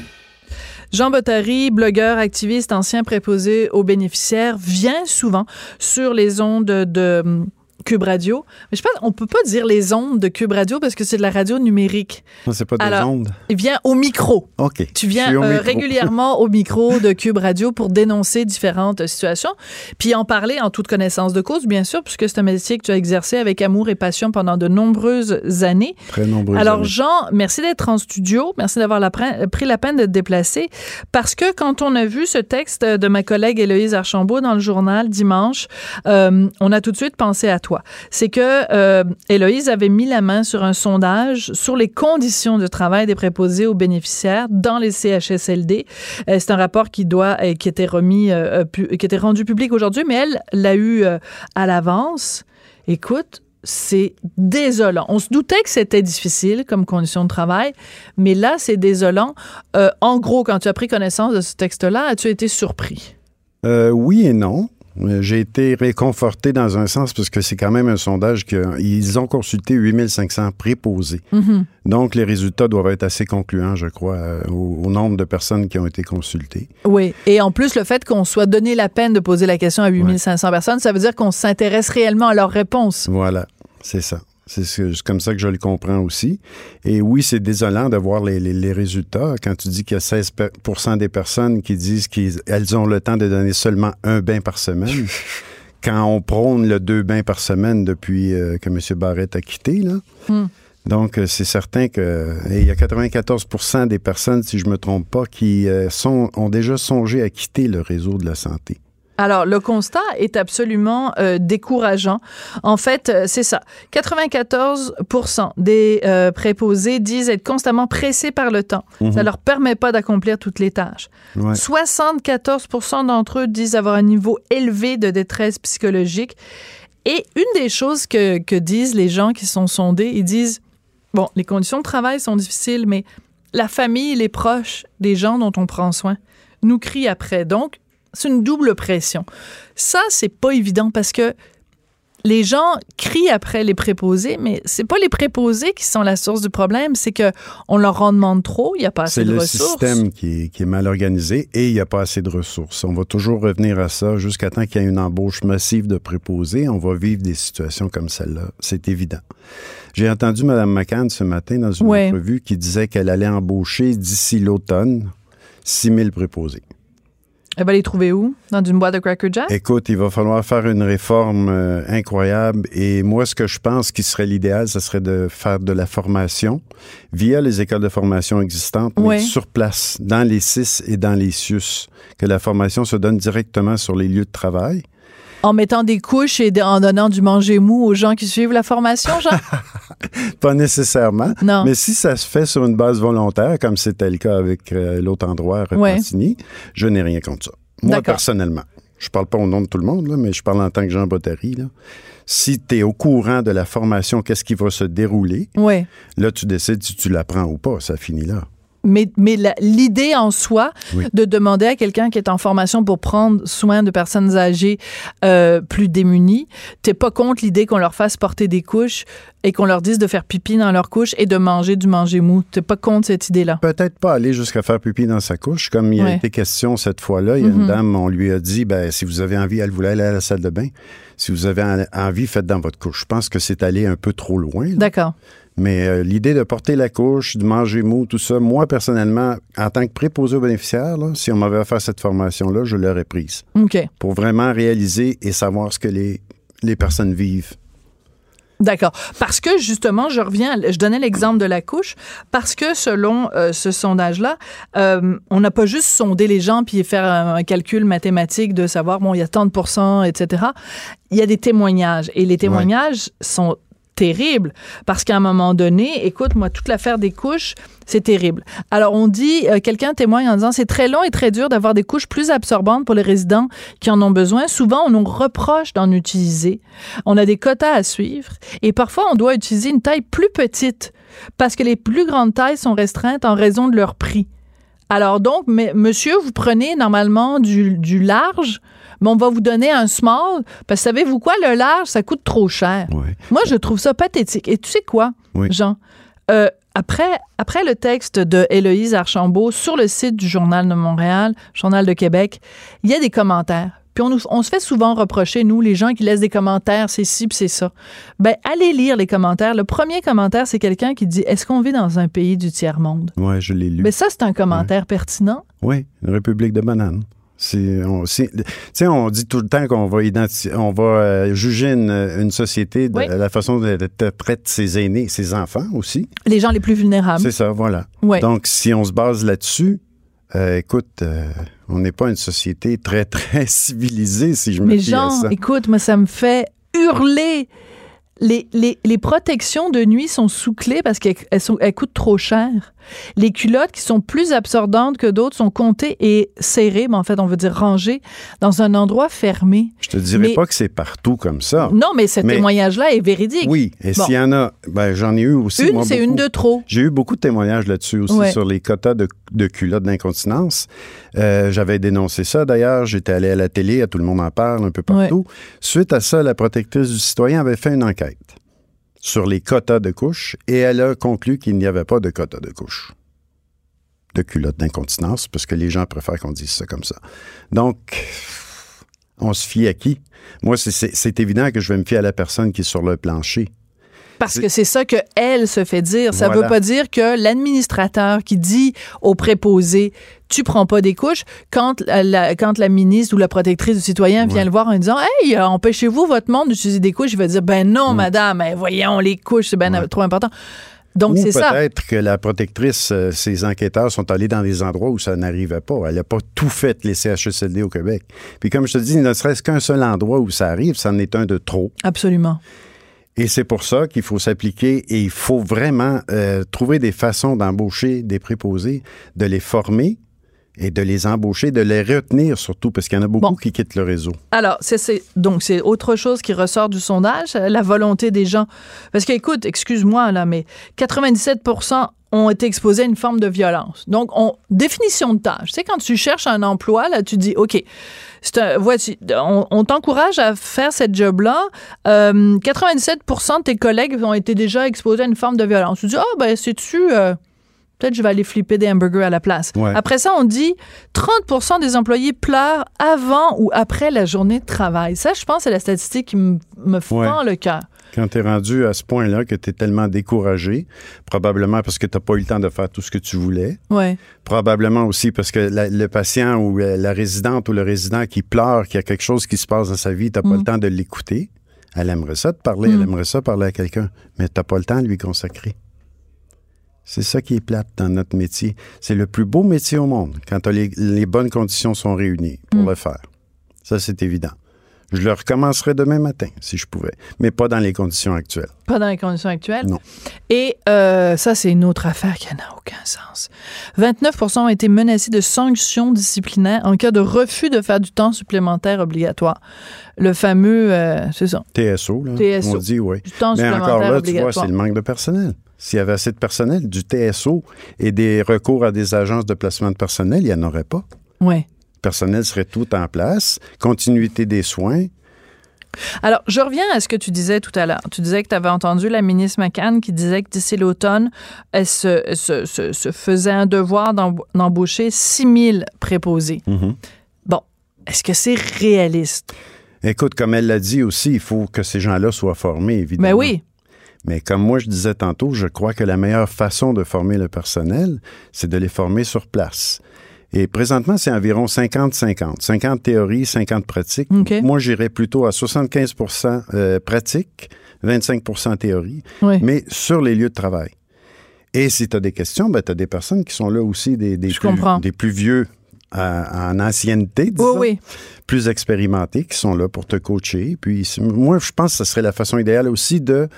Jean Bottary, blogueur, activiste, ancien préposé aux bénéficiaires, vient souvent sur les ondes de hum, Cube Radio. Mais je pense on peut pas dire les ondes de Cube Radio parce que c'est de la radio numérique. Non, c'est pas des Alors, ondes. Il vient au micro. OK. Tu viens au euh, régulièrement au micro de Cube Radio pour dénoncer différentes situations, puis en parler en toute connaissance de cause, bien sûr, puisque c'est un métier que tu as exercé avec amour et passion pendant de nombreuses années. Très nombreux. Alors, Jean, merci d'être en studio. Merci d'avoir la pris la peine de te déplacer. Parce que quand on a vu ce texte de ma collègue Héloïse Archambault dans le journal dimanche, euh, on a tout de suite pensé à toi. C'est que euh, Héloïse avait mis la main sur un sondage sur les conditions de travail des préposés aux bénéficiaires dans les CHSLD. Euh, c'est un rapport qui doit, euh, qui était remis, euh, qui était rendu public aujourd'hui, mais elle l'a eu à l'avance. Écoute, c'est désolant. On se doutait que c'était difficile comme condition de travail, mais là, c'est désolant. En gros, quand tu as pris connaissance de ce texte-là, as-tu été surpris? Oui et non. Euh, J'ai été réconforté dans un sens parce que c'est quand même un sondage qu'ils ont consulté 8500 préposés. Mhm. Donc, les résultats doivent être assez concluants, je crois, euh, au, au nombre de personnes qui ont été consultées. Oui. Et en plus, le fait qu'on soit donné la peine de poser la question à 8500 personnes, ça veut dire qu'on s'intéresse réellement à leurs réponses. Voilà, c'est ça. C'est ce- c'est comme ça que je le comprends aussi. Et oui, c'est désolant de voir les, les- les résultats. Quand tu dis qu'il y a 16 per- des personnes qui disent qu'elles ont le temps de donner seulement un bain par semaine, quand on prône le deux bains par semaine depuis euh, que M. Barrett a quitté, là. Hmm. Donc, euh, c'est certain que et il y a 94% des personnes, si je me trompe pas, qui euh, sont, ont déjà songé à quitter le réseau de la santé. Alors, le constat est absolument euh, décourageant. En fait, euh, c'est ça. 94% des euh, préposés disent être constamment pressés par le temps. Ça leur permet pas d'accomplir toutes les tâches. Ouais. 74 d'entre eux disent avoir un niveau élevé de détresse psychologique. Et une des choses que, que disent les gens qui sont sondés, ils disent, bon, les conditions de travail sont difficiles, mais la famille, les proches des gens dont on prend soin nous crient après. Donc, c'est une double pression. Ça, c'est pas évident parce que les gens crient après les préposés, mais c'est pas les préposés qui sont la source du problème, c'est que on leur en demande trop, il y a pas assez C'est de le ressources. système qui est, qui est mal organisé et il n'y a pas assez de ressources. On va toujours revenir à ça jusqu'à temps qu'il y ait une embauche massive de préposés. On va vivre des situations comme celle-là. C'est évident. J'ai entendu Mme McCann ce matin dans une Ouais. entrevue qui disait qu'elle allait embaucher d'ici l'automne 6 000 préposés. Elle va les trouver où? Dans une boîte de Cracker Jack? Écoute, il va falloir faire une réforme euh, incroyable et moi, ce que je pense qui serait l'idéal, ce serait de faire de la formation via les écoles de formation existantes, mais sur place, dans les CIS et dans les CIUS, que la formation se donne directement sur les lieux de travail. En mettant des couches et en donnant du manger mou aux gens qui suivent la formation, Jean? Pas nécessairement, Non. mais si ça se fait sur une base volontaire, comme c'était le cas avec euh, l'autre endroit à Ouais. Repentigny, je n'ai rien contre ça. Moi, personnellement. Je parle pas au nom de tout le monde, là, mais je parle en tant que Jean Bottary. Là. Si tu es au courant de la formation, qu'est-ce qui va se dérouler, Oui. là, tu décides si tu l'apprends ou pas. Ça finit là. Mais, mais l'idée en soi Oui. de demander à quelqu'un qui est en formation pour prendre soin de personnes âgées euh, plus démunies, t'es pas contre l'idée qu'on leur fasse porter des couches et qu'on leur dise de faire pipi dans leurs couches et de manger du manger mou? T'es pas contre cette idée-là? Peut-être pas aller jusqu'à faire pipi dans sa couche, comme il a Ouais. été question cette fois-là. Il y a Mhm. une dame, on lui a dit, ben, si vous avez envie, elle voulait aller à la salle de bain. Si vous avez en- envie, faites dans votre couche. Je pense que c'est aller un peu trop loin. D'accord. Mais euh, l'idée de porter la couche, de manger mou, tout ça, moi, personnellement, en tant que préposé aux bénéficiaires, là, si on m'avait offert cette formation-là, je l'aurais prise. OK. Pour vraiment réaliser et savoir ce que les, les personnes vivent. D'accord. Parce que justement, je reviens, je donnais l'exemple de la couche, parce que selon euh, ce sondage-là, euh, on n'a pas juste sondé les gens puis faire un, un calcul mathématique de savoir, bon, il y a tant de pourcents, etc. Il y a des témoignages. Et les témoignages sont terribles parce qu'à un moment donné, écoute, moi, toute l'affaire des couches, c'est terrible. Alors, on dit, euh, quelqu'un témoigne en disant, c'est très long et très dur d'avoir des couches plus absorbantes pour les résidents qui en ont besoin. Souvent, on nous reproche d'en utiliser. On a des quotas à suivre et parfois, on doit utiliser une taille plus petite parce que les plus grandes tailles sont restreintes en raison de leur prix. Alors donc, mais, monsieur, vous prenez normalement du large, mais on va vous donner un small, parce que savez-vous quoi, le large, ça coûte trop cher. Ouais. Moi, je trouve ça pathétique. Et tu sais quoi, Oui. Jean? Euh, après, après le texte de Héloïse Archambault sur le site du Journal de Montréal, Journal de Québec, il y a des commentaires. Puis on, nous- on se fait souvent reprocher, nous, les gens qui laissent des commentaires, c'est ci, puis c'est ça. Ben, allez lire les commentaires. Le premier commentaire, c'est quelqu'un qui dit Est-ce qu'on vit dans un pays du tiers-monde? Ouais, je l'ai lu. Mais ça, c'est un commentaire pertinent. Oui, une république de bananes. C'est, on, c'est- on dit tout le temps qu'on va identifier, on va euh, juger une, une société de Oui. la façon dont elle traite ses aînés, ses enfants aussi. Les gens les plus vulnérables. C'est ça, voilà. Donc, si on se base là-dessus, euh, écoute, euh, on n'est pas une société très, très civilisée, si je me Mais fie à ça. écoute, moi, ça me fait hurler. Les, les, les protections de nuit sont sous clé parce qu'elles elles coûtent trop cher. Les culottes qui sont plus absorbantes que d'autres sont comptées et serrées, mais en fait, on veut dire rangées, dans un endroit fermé. Je te dirais mais- pas que c'est partout comme ça. Non, mais ce témoignage-là est véridique. Oui, et Bon. s'il y en a, ben, j'en ai eu aussi. Une, c'est une de trop. J'ai eu beaucoup de témoignages là-dessus aussi Ouais. sur les quotas de, de culottes d'incontinence. Euh, J'avais dénoncé ça d'ailleurs. J'étais allé à la télé, à tout le monde en parle un peu partout. Suite à ça, la protectrice du citoyen avait fait une enquête sur les quotas de couches et elle a conclu qu'il n'y avait pas de quotas de couches de culottes d'incontinence parce que les gens préfèrent qu'on dise ça comme ça. Donc, on se fie à qui? Moi, c'est évident que je vais me fier à la personne qui est sur le plancher. Parce que c'est ça que elle se fait dire. Ça Voilà. veut pas dire que l'administrateur qui dit au préposé tu prends pas des couches quand la, quand la ministre ou la protectrice du citoyen vient Ouais. le voir en disant hey euh, empêchez-vous votre monde d'utiliser des couches il va dire ben non Mm. madame eh, voyons les couches c'est bien Ouais. trop important donc c'est ça peut-être que la protectrice, euh, ses enquêteurs sont allés dans des endroits où ça n'arrivait pas. Elle n'a pas tout fait, les CHSLD au Québec. Puis comme je te dis, ne serait-ce qu'un seul endroit où ça arrive, ça en est un de trop. absolument Et c'est pour ça qu'il faut s'appliquer et il faut vraiment euh, trouver des façons d'embaucher des préposés, de les former et de les embaucher, de les retenir surtout, parce qu'il y en a beaucoup Bon. qui quittent le réseau. Alors, c'est, donc c'est autre chose qui ressort du sondage, euh, la volonté des gens. Parce que, écoute, excuse-moi, là, mais 97% ont été exposés à une forme de violence. Donc, on, définition de tâche. Tu sais, quand tu cherches un emploi, là, tu dis, OK, un, on, on t'encourage à faire cette job-là. Euh, 97% de tes collègues ont été déjà exposés à une forme de violence. Tu dis, ah, ben, sais-tu, euh, peut-être je vais aller flipper des hamburgers à la place. Ouais. Après ça, on dit 30% des employés pleurent avant ou après la journée de travail. Ça, je pense, c'est la statistique qui me me fend le cœur. Quand tu es rendu à ce point-là que tu es tellement découragé, probablement parce que tu n'as pas eu le temps de faire tout ce que tu voulais, Ouais. Probablement aussi parce que la- le patient ou euh, la résidente ou le résident qui pleure, qu'il y a quelque chose qui se passe dans sa vie, tu n'as pas Mm. le temps de l'écouter. Elle aimerait ça te parler, elle aimerait ça parler à quelqu'un, mais tu n'as pas le temps de lui consacrer. C'est ça qui est plate dans notre métier. C'est le plus beau métier au monde quand les, les bonnes conditions sont réunies pour Mm. le faire. Ça, c'est évident. Je le recommencerai demain matin, si je pouvais, mais pas dans les conditions actuelles. Pas dans les conditions actuelles? Non. Et euh, ça, c'est une autre affaire qui n'a aucun sens. 29% ont été menacés de sanctions disciplinaires en cas de refus de faire du temps supplémentaire obligatoire. Le fameux, euh, c'est ça, TSO, là, TSO. on dit, oui. du temps Mais supplémentaire encore là, tu vois, c'est le manque de personnel. S'il y avait assez de personnel, du TSO et des recours à des agences de placement de personnel, il n'y en aurait pas. Ouais. Personnel serait tout en place, continuité des soins. Alors, je reviens à ce que tu disais tout à l'heure. Tu disais que tu avais entendu la ministre McCann qui disait que d'ici l'automne, elle se, elle se- se- se faisait un devoir d'emb- d'embaucher 6 000 préposés. Bon, est-ce que c'est réaliste? Écoute, comme elle l'a dit aussi, il faut que ces gens-là soient formés, évidemment. Ben oui. Mais comme moi, je disais tantôt, je crois que la meilleure façon de former le personnel, c'est de les former sur place. Et présentement, c'est environ 50-50. 50 théories, 50 pratiques. Moi, j'irais plutôt à 75 euh, pratique, 25 théorie, Oui. mais sur les lieux de travail. Et si tu as des questions, ben, tu as des personnes qui sont là aussi, des, plus, comprends. des plus vieux euh, en ancienneté, disons, Oui, oui. plus expérimentés, qui sont là pour te coacher. Puis moi, je pense que ce serait la façon idéale aussi de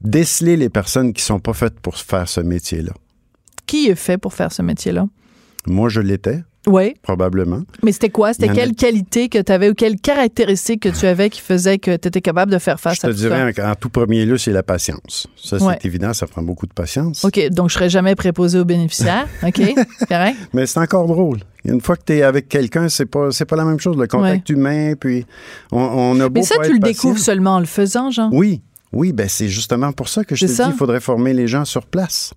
déceler les personnes qui sont pas faites pour faire ce métier-là. Qui est fait pour faire ce métier-là? Moi, je l'étais, Oui. probablement. Mais c'était quoi? C'était en a- quelle qualité que tu avais ou quelles caractéristiques que tu avais qui faisaient que tu étais capable de faire face Je te à tout dirais, ça? en, en tout premier lieu, c'est la patience. Ça, c'est Ouais. évident, ça prend beaucoup de patience. OK, donc je serais jamais préposé aux bénéficiaires. OK, correct? Mais c'est encore drôle. Une fois que tu es avec quelqu'un, c'est pas, c'est pas la même chose. Le contact humain, puis on, on a beau Mais ça, tu le patient. découvres seulement en le faisant, Jean. Oui, oui, ben c'est justement pour ça que je te ça. dis il faudrait former les gens sur place.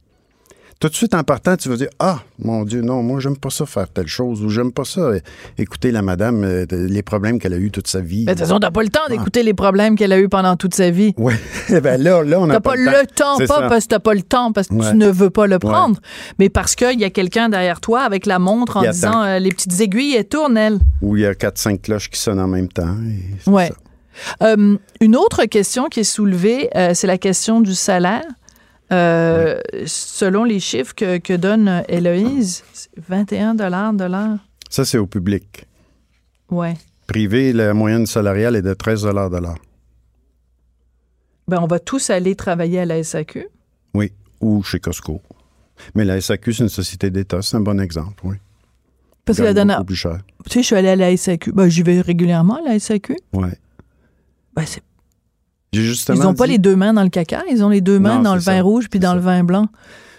Tout de suite en partant, tu vas dire Ah, mon Dieu, non, moi, j'aime pas ça faire telle chose ou j'aime pas ça euh, écouter la madame, euh, les problèmes qu'elle a eu toute sa vie. Mais de toute façon, t'as pas le temps d'écouter les problèmes qu'elle a eu pendant toute sa vie. Oui, ben là, là, on n'a T'as pas, le temps, pas ça. parce que t'as pas le temps, parce que Ouais. tu ne veux pas le prendre, mais parce qu'il y a quelqu'un derrière toi avec la montre en disant euh, les petites aiguilles, elles tournent, elles. Où il y a 4-5 cloches qui sonnent en même temps. Euh, une autre question qui est soulevée, euh, c'est la question du salaire. Euh, Selon les chiffres que, que donne Héloïse, c'est 21 de l'heure. Ça, c'est au public. Ouais. Privé, la moyenne salariale est de 13 de l'heure. Ben, on va tous aller travailler à la SAQ. Oui, ou chez Costco. Mais la SAQ, c'est une société d'État, c'est un bon exemple, oui. Parce que la dernière. beaucoup plus cher. Tu sais, je suis allée à la SAQ. Ben, j'y vais régulièrement à la SAQ. Ouais. Ben, c'est justement Ils n'ont pas dit- les deux mains dans le caca, ils ont les deux mains Non, dans le vin rouge puis dans ça. le vin blanc.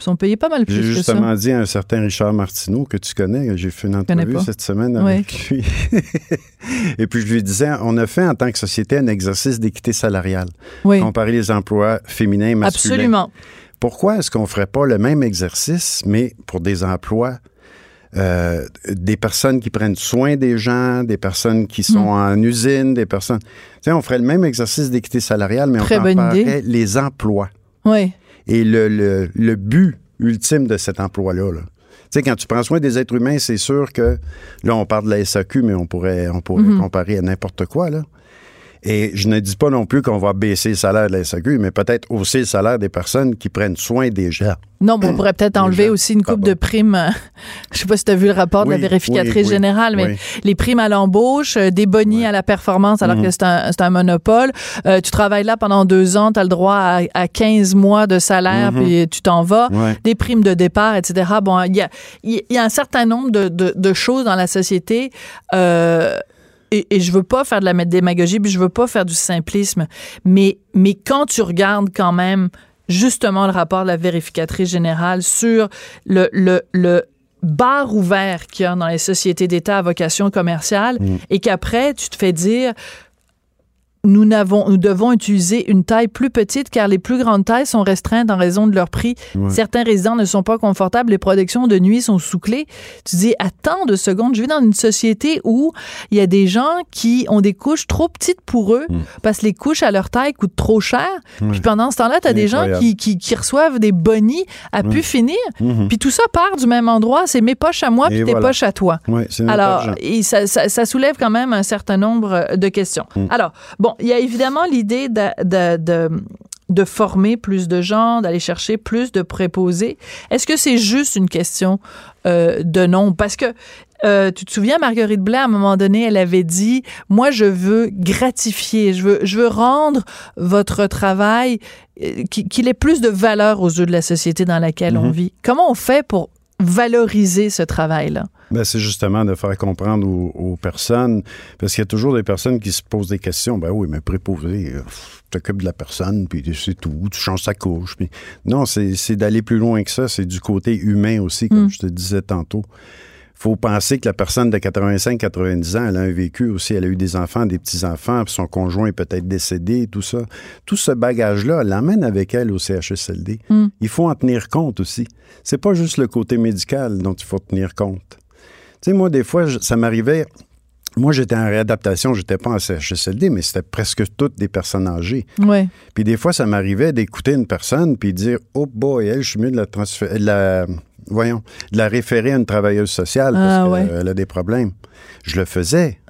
Ils sont payés pas mal J'ai plus que ça. justement dit à un certain Richard Martineau que tu connais, j'ai fait une entrevue cette semaine avec lui. Et puis je lui disais, on a fait en tant que société un exercice d'équité salariale, Oui, comparer les emplois féminins et masculins. absolument. Pourquoi est-ce qu'on ferait pas le même exercice, mais pour des emplois, euh, des personnes qui prennent soin des gens, des personnes qui sont Hmm. en usine, des personnes... Tu sais, on ferait le même exercice d'équité salariale, mais Très on comparerait les emplois Oui, et le, le- le but ultime de cet emploi-là. là. Tu sais, quand tu prends soin des êtres humains, c'est sûr que là, on parle de la SAQ, mais on pourrait, on pourrait Mhm. comparer à n'importe quoi. Là. Et je ne dis pas non plus qu'on va baisser le salaire de la SAQ, mais peut-être hausser le salaire des personnes qui prennent soin des gens. Non, mais on pourrait peut-être enlever gens, aussi une coupe de primes. euh, Je sais pas si tu as vu le rapport de la vérificatrice oui, oui, générale, mais les primes à l'embauche, euh, des bonnies à la performance alors Mhm. que c'est un, un monopole. Euh, tu travailles là pendant deux ans, tu as le droit à, à 15 mois de salaire, Mhm. puis tu t'en vas. Des primes de départ, etc. Bon, il y a, y a un certain nombre de, de- de choses dans la société. Et, et je veux pas faire de la démagogie, puis je veux pas faire du simplisme, mais, mais quand tu regardes quand même justement le rapport de la vérificatrice générale sur le, le, le bar ouvert qu'il y a dans les sociétés d'État à vocation commerciale et qu'après, tu te fais dire nous, devons utiliser une taille plus petite car les plus grandes tailles sont restreintes en raison de leur prix. Ouais. Certains résidents ne sont pas confortables, les protections de nuit sont sous clé. Tu dis, attends deux secondes, je vis dans une société où il y a des gens qui ont des couches trop petites pour eux parce que les couches à leur taille coûtent trop cher. Puis pendant ce temps-là, tu as des gens qui, qui, qui reçoivent des bonnies à pu finir. Puis tout ça part du même endroit, c'est mes poches à moi Et puis tes poches à toi. Ouais, Alors, et ça, ça- ça soulève quand même un certain nombre de questions. Mm. Alors, bon, il y a évidemment l'idée de, de, de, de former plus de gens, d'aller chercher plus de préposés. Est-ce que c'est juste une question euh, de nom? Parce que euh, tu te souviens, Marguerite Blais, à un moment donné, elle avait dit, moi, je veux gratifier, je veux, je veux rendre votre travail, euh, qui- qu'il ait plus de valeur aux yeux de la société dans laquelle on vit. Comment on fait pour valoriser ce travail-là? Ben, c'est justement de faire comprendre aux, aux personnes, parce qu'il y a toujours des personnes qui se posent des questions. Ben oui, mais préposé, t'occupes de la personne, puis c'est tout, tu changes sa couche. Puis... Non, c'est c'est d'aller plus loin que ça. C'est du côté humain aussi, comme Mm. je te disais tantôt. faut penser que la personne de 85-90 ans, elle a un vécu aussi, elle a eu des enfants, des petits-enfants, puis son conjoint est peut-être décédé, tout ça. Tout ce bagage-là, elle l'emmène avec elle au CHSLD. Mm. Il faut en tenir compte aussi. C'est pas juste le côté médical dont il faut tenir compte. Tu sais, moi, des fois, ça m'arrivait. Moi, j'étais en réadaptation, j'étais pas en CHSLD, mais c'était presque toutes des personnes âgées. Ouais. Puis des fois, ça m'arrivait d'écouter une personne puis de dire Oh boy, elle, je suis mieux de la, transfé- de la voyons, de la référer à une travailleuse sociale Ah, parce ouais. qu'elle a des problèmes. Je le faisais.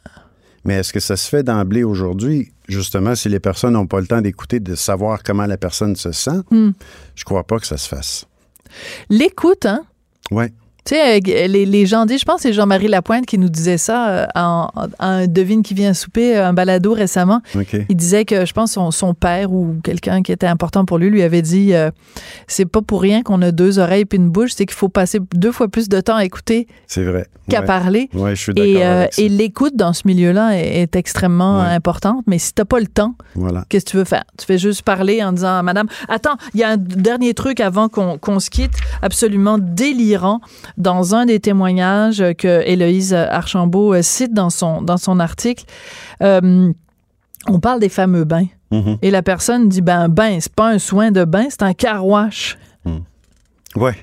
Mais est-ce que ça se fait d'emblée aujourd'hui? Justement, si les personnes n'ont pas le temps d'écouter, de savoir comment la personne se sent, Hmm. je crois pas que ça se fasse. L'écoute, hein? Ouais. Tu sais, euh, les, les gens disent, je pense que c'est Jean-Marie Lapointe qui nous disait ça euh, en, en- un devine qui vient souper, un balado récemment. Il disait que je pense son, son père ou quelqu'un qui était important pour lui lui avait dit euh, c'est pas pour rien qu'on a deux oreilles puis une bouche, c'est qu'il faut passer deux fois plus de temps à écouter qu'à Ouais. parler. Ouais, je suis Et, euh, et l'écoute dans ce milieu-là est, est extrêmement Ouais. importante, mais si t'as pas le temps, Voilà. qu'est-ce que tu veux faire? Tu fais juste parler en disant madame, attends, il y a un dernier truc avant qu'on qu'on se quitte, absolument délirant, dans un des témoignages que Héloïse Archambault euh, cite dans son, dans son article. Euh, on parle des fameux bains. Mhm. Et la personne dit, ben, un bain, c'est pas un soin de bain, c'est un carouage. Ouais.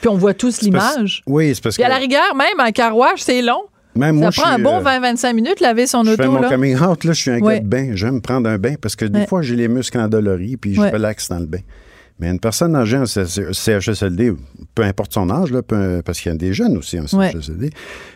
Puis on voit tous parce- l'image. Oui, c'est parce Puis que à la rigueur, même un carouage, c'est long. même moi, ça je prend un suis, bon euh, 20-25 minutes laver son Je fais auto. mon là. coming out, là, je suis un Ouais. gars de bain. J'aime prendre un bain parce que des Ouais. fois, j'ai les muscles endoloris puis je Ouais. relaxe dans le bain. Mais une personne âgée en CHSLD, peu importe son âge, là, peu- parce qu'il y a des jeunes aussi en Ouais. CHSLD,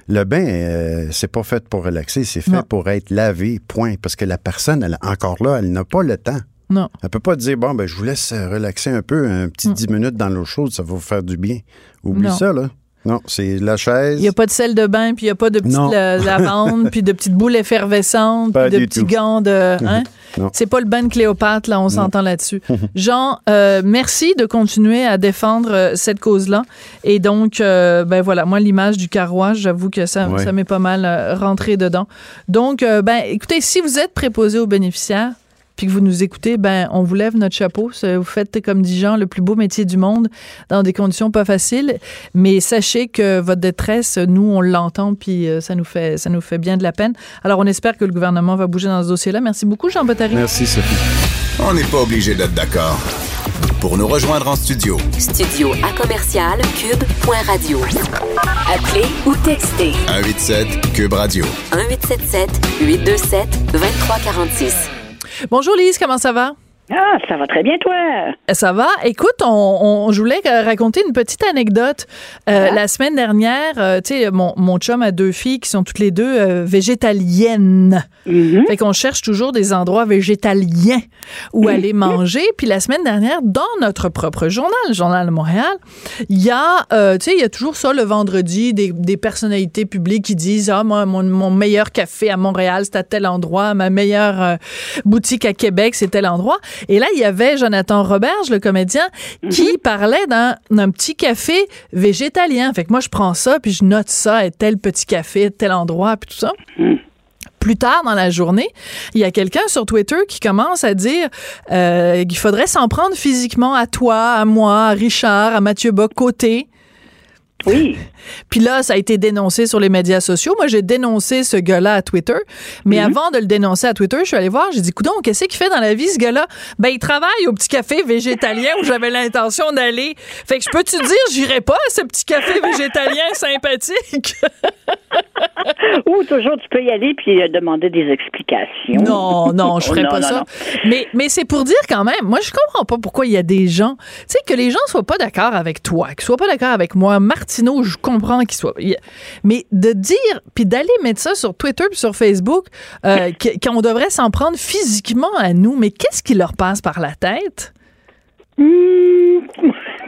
le bain, euh, c'est pas fait pour relaxer, c'est fait Non. pour être lavé, point. Parce que la personne, elle, encore là, elle n'a pas le temps. Non. Elle peut pas dire, bon, ben, je vous laisse relaxer un peu, un Mm. petit 10 minutes dans l'eau chaude, ça va vous faire du bien. Oublie Non. ça, là. Non, c'est la chaise. Il n'y a pas de sel de bain, puis il n'y a pas de petites Non. la- lavandes, puis de petites boules effervescentes, Pas puis de petits tout. gants de. Hein? Non. C'est pas le bain de Cléopâtre, là, on s'entend là-dessus. Jean, euh, merci de continuer à défendre euh, cette cause-là. Et donc, euh, ben voilà, moi, l'image du carouage, j'avoue que ça, Ouais. ça m'est pas mal euh, rentré dedans. Donc, euh, ben, écoutez, si vous êtes préposé aux bénéficiaires, puis que vous nous écoutez, ben, on vous lève notre chapeau. Vous faites, comme dit Jean, le plus beau métier du monde dans des conditions pas faciles. Mais sachez que votre détresse, nous, on l'entend, puis euh, ça nous fait, ça nous fait bien de la peine. Alors, on espère que le gouvernement va bouger dans ce dossier-là. Merci beaucoup, Jean Bottary. Merci, Sophie. On n'est pas obligé d'être d'accord. Pour nous rejoindre en studio, Studio à commercial cube.radio. Appelez ou textez 187 Cube Radio. 1877 827 2346. Bonjour, Lise, comment ça va? Ah, ça va très bien, toi. Ça va. Écoute, on, on- je voulais euh, raconter une petite anecdote. Euh, La semaine dernière, euh, tu sais, mon, mon chum a deux filles qui sont toutes les deux euh, végétaliennes. Fait qu'on cherche toujours des endroits végétaliens où aller manger. Puis la semaine dernière, dans notre propre journal, le Journal de Montréal, il y a, euh, tu sais, il y a toujours ça le vendredi, des, des personnalités publiques qui disent, ah, moi, mon, mon meilleur café à Montréal, c'est à tel endroit, ma meilleure euh, boutique à Québec, c'est tel endroit. Et là, il y avait Jonathan Roberge, le comédien, qui parlait d'un petit café végétalien. Fait que moi, je prends ça, puis je note ça, à tel petit café, tel endroit, puis tout ça. Plus tard dans la journée, il y a quelqu'un sur Twitter qui commence à dire euh, qu'il faudrait s'en prendre physiquement à toi, à moi, à Richard, à Mathieu Bock-Côté. Oui. Puis là, ça a été dénoncé sur les médias sociaux. Moi, j'ai dénoncé ce gars-là à Twitter. Mais avant de le dénoncer à Twitter, je suis allée voir, j'ai dit, coudon, qu'est-ce qu'il fait dans la vie, ce gars-là? Ben, il travaille au petit café végétalien où j'avais l'intention d'aller. Fait que je peux te dire, j'irai pas à ce petit café végétalien sympathique? Ou toujours, tu peux y aller puis euh, demander des explications. Non, non, je ferais Non, pas non, ça. non. Mais, mais c'est pour dire quand même, moi, je comprends pas pourquoi il y a des gens, tu sais, que les gens soient pas d'accord avec toi, qu'ils soient pas d'accord avec moi. Martineau, je comprends qu'il soit. Mais de dire, puis d'aller mettre ça sur Twitter puis sur Facebook, euh, qu'on devrait s'en prendre physiquement à nous, mais qu'est-ce qui leur passe par la tête? Hmm,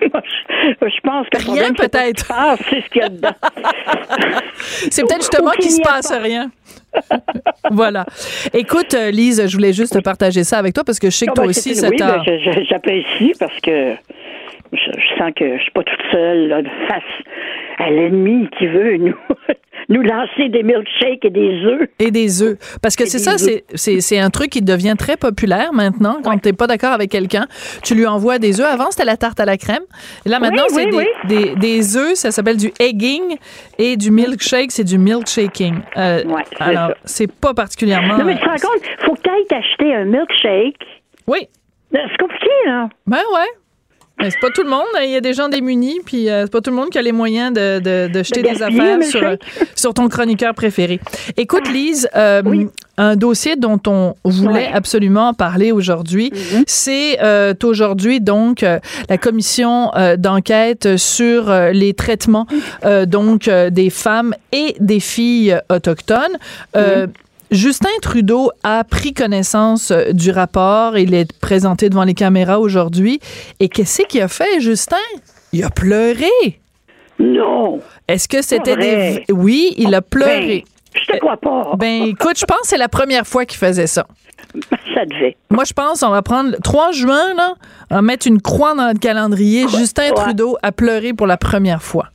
je, pense que Rien, peut-être. ce c'est ce qu'il y a dedans. C'est peut-être justement qu'il se passe pas. rien. voilà. Écoute, euh, Lise, je voulais juste partager ça avec toi parce que je sais que Ah, toi ben, aussi, c'est- oui, ben, j'apprécie parce que je, je sens que je suis pas toute seule là, face à l'ennemi qui veut nous, nous lancer des milkshakes et des œufs. Et des œufs. Parce que c'est ça, c'est- un truc qui devient très populaire maintenant. Quand t'es pas d'accord avec quelqu'un, tu lui envoies des œufs. Avant, c'était la tarte à la crème. Là, maintenant, Oui, c'est oui, des, oui. des, des œufs. Ça s'appelle du egging. Et du milkshake, c'est du milkshaking. Euh, Ouais, alors, c'est pas particulièrement... Non, mais tu te rends compte, faut que tu ailles t'acheter un milkshake. Oui. C'est compliqué, là. Ben ouais. C'est pas tout le monde. hein. Il y a des gens démunis, puis euh, c'est pas tout le monde qui a les moyens de, de, de jeter De des affaires sur, c'est- sur ton chroniqueur préféré. Écoute, Lise, euh, Oui. un dossier dont on voulait Ouais. Mm-hmm. absolument parler aujourd'hui, c'est euh, aujourd'hui donc euh, la commission euh, d'enquête sur euh, les traitements euh, donc euh, des femmes et des filles autochtones. Euh, Justin Trudeau a pris connaissance euh, du rapport. Il est présenté devant les caméras aujourd'hui. Et qu'est-ce qu'il a fait, Justin? Il a pleuré. Non. Est-ce que c'était des... Oui, il a pleuré. Ben, je te crois pas. Ben, écoute, je pense que c'est la première fois qu'il faisait ça. Ça devait. Moi, je pense on va prendre le 3 juin, là, on va mettre une croix dans le calendrier. Justin Ouais. Trudeau a pleuré pour la première fois.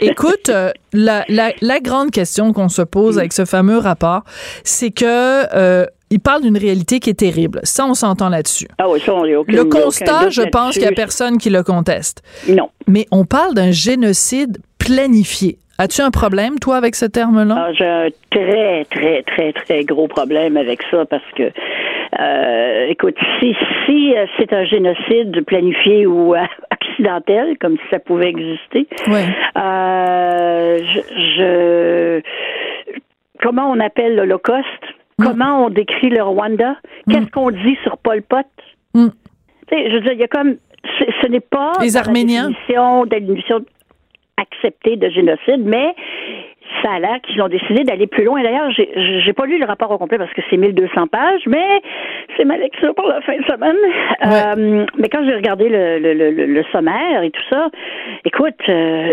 Écoute, euh, la, la, la grande question qu'on se pose avec ce fameux rapport, c'est que euh, il parle d'une réalité qui est terrible. Ça, on s'entend là-dessus. Ah oui, ça, on Le constat, je pense qu'il n'y a personne qui le conteste. Non. Mais on parle d'un génocide planifié. As-tu un problème, toi, avec ce terme-là? Ah, J'ai un très, très, très, très gros problème avec ça parce que, euh, écoute, si, si euh, c'est un génocide planifié ou euh, accidentel, comme si ça pouvait exister, Ouais. euh, je, je- comment on appelle l'Holocauste? Mm. Comment on décrit le Rwanda? Qu'est-ce qu'on dit sur Pol Pot? Mm. Je veux dire, il y a comme, ce, n'est pas Les la Arméniens? définition, définition acceptée de génocide, mais ça a l'air qu'ils ont décidé d'aller plus loin. D'ailleurs, j'ai j'ai pas lu le rapport au complet parce que c'est 1200 pages, mais c'est ma lecture pour la fin de semaine. Euh, mais quand j'ai regardé le, le, le, le sommaire et tout ça, écoute, euh,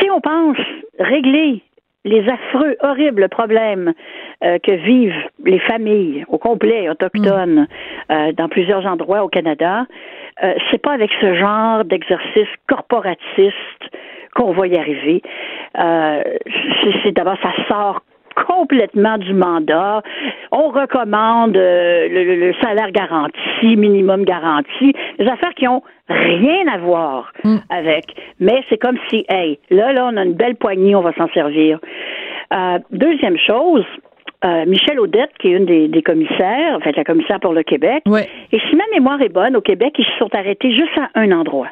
si on pense régler les affreux, horribles problèmes euh, que vivent les familles au complet autochtones euh, dans plusieurs endroits au Canada, euh, c'est pas avec ce genre d'exercice corporatiste qu'on va y arriver. Euh, c'est d'abord ça sort complètement du mandat. On recommande euh, le, le- salaire garanti, minimum garanti, des affaires qui ont rien à voir avec. Mais c'est comme si, hey, là, là, on a une belle poignée, on va s'en servir. Euh, deuxième chose, euh, Michel Audette, qui est une des, des commissaires, en fait, la commissaire pour le Québec, Ouais. et si ma mémoire est bonne, au Québec, ils se sont arrêtés juste à un endroit.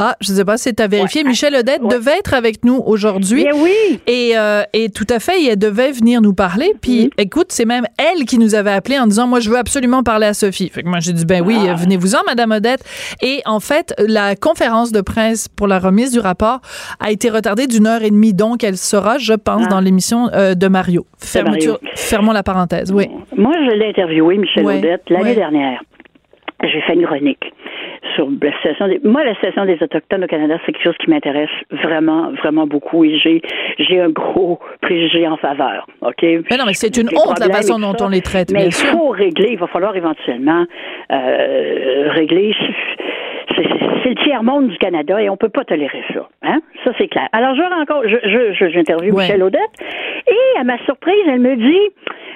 Ah, je ne sais pas si tu as vérifié. Ouais. Michel Odette Ouais. devait être avec nous aujourd'hui. Bien oui! Et, euh, et tout à fait, elle devait venir nous parler. Puis, écoute, c'est même elle qui nous avait appelé en disant, moi, je veux absolument parler à Sophie. Fait que moi, j'ai dit, ben oui, Ah. venez-vous-en, Madame Odette. Et en fait, la conférence de presse pour la remise du rapport a été retardée d'une heure et demie. Donc, elle sera, je pense, Ah. dans l'émission euh, de Mario. Fermeture, Mario. fermons la parenthèse. Oui. Moi, je l'ai interviewé, Michel Ouais, Audette, l'année dernière. J'ai fait une chronique sur la situation des... Moi, la situation des Autochtones au Canada, c'est quelque chose qui m'intéresse vraiment, vraiment beaucoup et j'ai, j'ai un gros préjugé en faveur, OK? Mais non, mais c'est une honte, la façon dont on les traite, Mais bien il faut régler, il va falloir éventuellement euh, régler... C'est, c'est- c'est le tiers-monde du Canada et on peut pas tolérer ça. Hein? Ça, c'est clair. Alors, je rencontre, je, je, je- j'interviewe Ouais. Michel Audette et à ma surprise, elle me dit,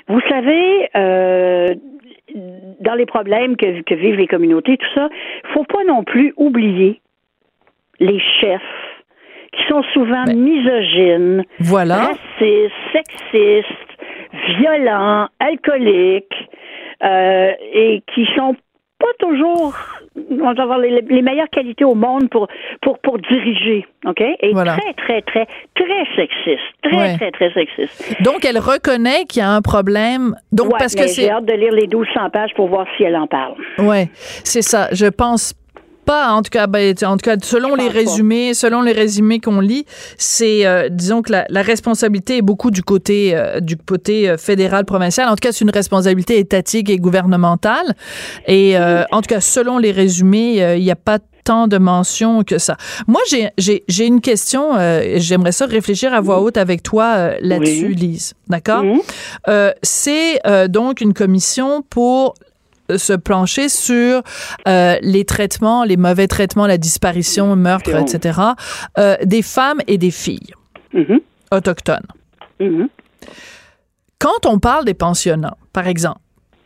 vous savez, euh, dans les problèmes que, que vivent les communautés, tout ça, faut pas non plus oublier les chefs qui sont souvent Ben. misogynes, Voilà. racistes, sexistes, violents, alcooliques, euh, et qui sont pas toujours on va avoir les, les meilleures qualités au monde pour pour pour diriger, ok? Et Voilà. très très très très sexiste, très Ouais. très très sexiste. Donc, elle reconnaît qu'il y a un problème. Donc, Ouais, parce que j'ai hâte de lire les 1200 pages pour voir si elle en parle. Ouais, c'est ça. Je pense pas, en tout cas, ben, en tout cas, selon les pas. résumés, selon les résumés qu'on lit, c'est, euh, disons que la, la responsabilité est beaucoup du côté euh, du côté euh, fédéral provincial. En tout cas, c'est une responsabilité étatique et gouvernementale. Et euh, en tout cas, selon les résumés, euh, il n'y a pas tant de mentions que ça. Moi, j'ai une question. euh, J'aimerais ça réfléchir à voix haute avec toi euh, là-dessus, Oui. Lise. D'accord? Euh, c'est euh, donc une commission pour se plancher sur euh, les traitements, les mauvais traitements, la disparition, le meurtre, C'est etc., euh, des femmes et des filles Mhm. autochtones. Mhm. Quand on parle des pensionnats, par exemple,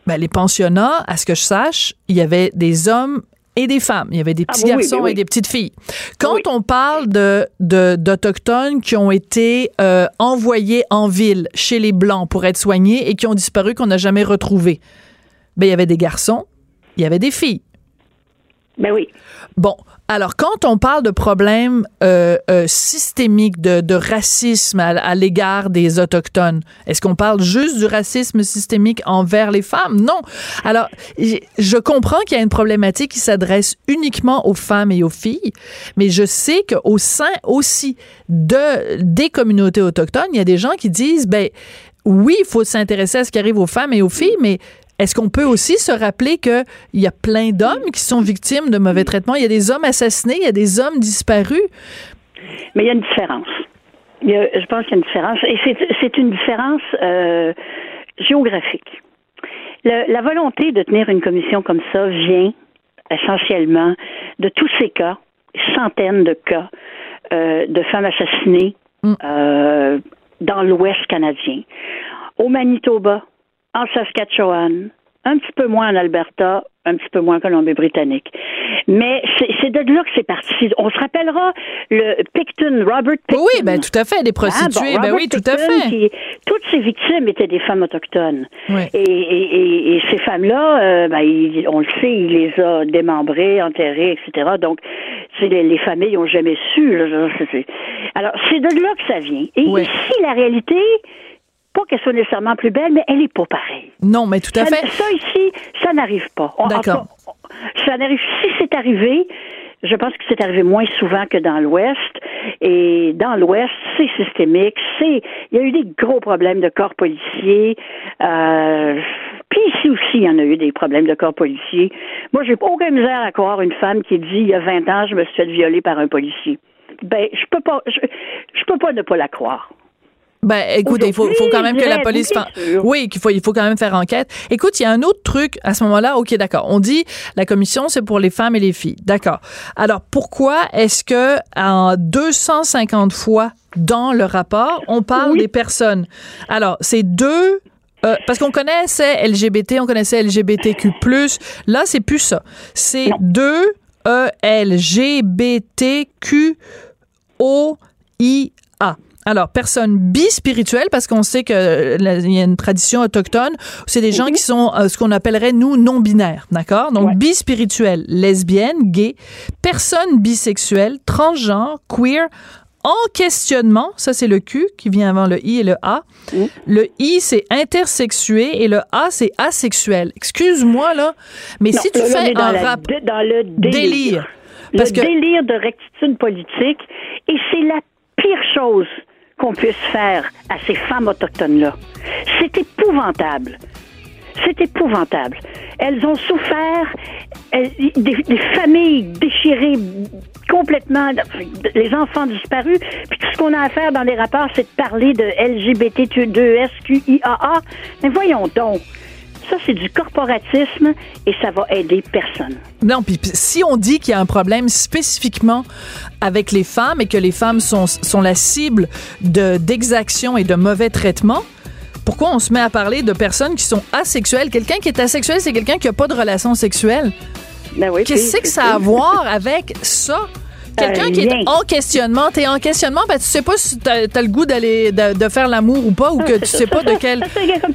ben, les pensionnats, à ce que je sache, il y avait des hommes et des femmes. Il y avait des Ah petits oui, garçons oui, oui. et des petites filles. Quand on parle de- d'autochtones qui ont été euh, envoyés en ville chez les blancs pour être soignés et qui ont disparu qu'on n'a jamais retrouvés, ben il y avait des garçons, il y avait des filles. Ben oui. Bon, alors quand on parle de problèmes euh, euh, systémiques de, de racisme à, à l'égard des autochtones, est-ce qu'on parle juste du racisme systémique envers les femmes? Non. Alors, je comprends qu'il y a une problématique qui s'adresse uniquement aux femmes et aux filles, mais je sais qu'au sein aussi de des communautés autochtones, il y a des gens qui disent ben oui, il faut s'intéresser à ce qui arrive aux femmes et aux filles, mais est-ce qu'on peut aussi se rappeler qu'il y a plein d'hommes qui sont victimes de mauvais traitements? Il y a des hommes assassinés, il y a des hommes disparus. Mais il y a une différence. Il y a- je pense qu'il y a une différence. Et c'est, une différence euh, géographique. Le- la volonté de tenir une commission comme ça vient essentiellement de tous ces cas, centaines de cas euh, de femmes assassinées euh, dans l'Ouest canadien, au Manitoba, en Saskatchewan, un petit peu moins en Alberta, un petit peu moins en Colombie-Britannique. Mais c'est de là que c'est parti. On se rappellera le Picton, Robert Picton. Oui, ben tout à fait, des prostituées, Ah, bon, ben oui, tout à fait. qui- toutes ces victimes étaient des femmes autochtones. Oui. Et, et- et- et ces femmes-là, euh, ben, il- on le sait, il les a démembrées, enterrées, etc. Donc, les, les familles n'ont jamais su. là, Alors, c'est de là que ça vient. Et Oui. ici, la réalité, pas qu'elle soit nécessairement plus belle, mais elle est pas pareille. Non, mais tout à Ça, fait. ça ici, ça n'arrive pas. On- D'accord. ça n'arrive. Si c'est arrivé, je pense que c'est arrivé moins souvent que dans l'Ouest. Et dans l'Ouest, c'est systémique. C'est, il y a eu des gros problèmes de corps policiers. Euh, puis ici aussi, il y en a eu des problèmes de corps policiers. Moi, j'ai aucun misère à croire une femme qui dit il y a 20 ans, je me suis fait violer par un policier. Ben, je peux pas, je, je peux pas ne pas la croire. Ben, écoute, il faut, faut quand même que la police. fa-. Oui, qu'il faut, il faut quand même faire enquête. Écoute, il y a un autre truc à ce moment-là. Ok, d'accord. On dit la commission c'est pour les femmes et les filles. D'accord. Alors pourquoi est-ce que en 250 fois dans le rapport on parle des personnes? Alors c'est deux. euh, parce qu'on connaissait LGBT, on connaissait LGBTQ+. Là, c'est plus ça. C'est deux E LGBTQ O-I-A. Alors, personne bispirituelle, parce qu'on sait que euh, la- y a une tradition autochtone, c'est des gens qui sont euh, ce qu'on appellerait, nous, non-binaires, d'accord? Donc, Ouais. bispirituelle, lesbienne, gay, personne bisexuelle, transgenre, queer, en questionnement, ça c'est le Q qui vient avant le I et le A. Le I c'est intersexué et le A c'est asexuel. Excuse-moi là, mais Non, si tu là, fais un la- rap de- dans le délire. délire, parce le que délire de rectitude politique, et c'est la pire chose qu'on puisse faire à ces femmes autochtones-là. C'est épouvantable. C'est épouvantable. Elles ont souffert, des, des familles déchirées complètement, les enfants disparus, puis tout ce qu'on a à faire dans les rapports, c'est de parler de LGBT2SQIAA. Mais voyons donc, ça c'est du corporatisme et ça va aider personne. Non, puis si on dit qu'il y a un problème spécifiquement avec les femmes et que les femmes sont, sont la cible de d'exactions et de mauvais traitements, pourquoi on se met à parler de personnes qui sont asexuelles? Quelqu'un qui est asexuel, c'est quelqu'un qui n'a pas de relation sexuelle. Ben oui, Qu'est-ce que ça a à voir avec ça? Quelqu'un qui est en questionnement, t'es en questionnement, ben tu sais pas si t'as as le goût d'aller de, de faire l'amour ou pas, ou Ah, que tu sais pas de ça, quel.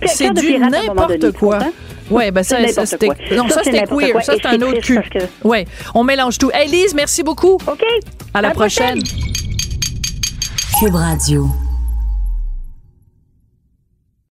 c'est du n'importe quoi. Ouais, ben ça, C'est ça, c'était. Non, Ça, c'était queer. quoi. Ça, c'est un c'est autre cul. que- Ouais, on mélange tout. Hey, Lise, merci beaucoup. OK. À la À la prochaine. prochaine. Cube Radio.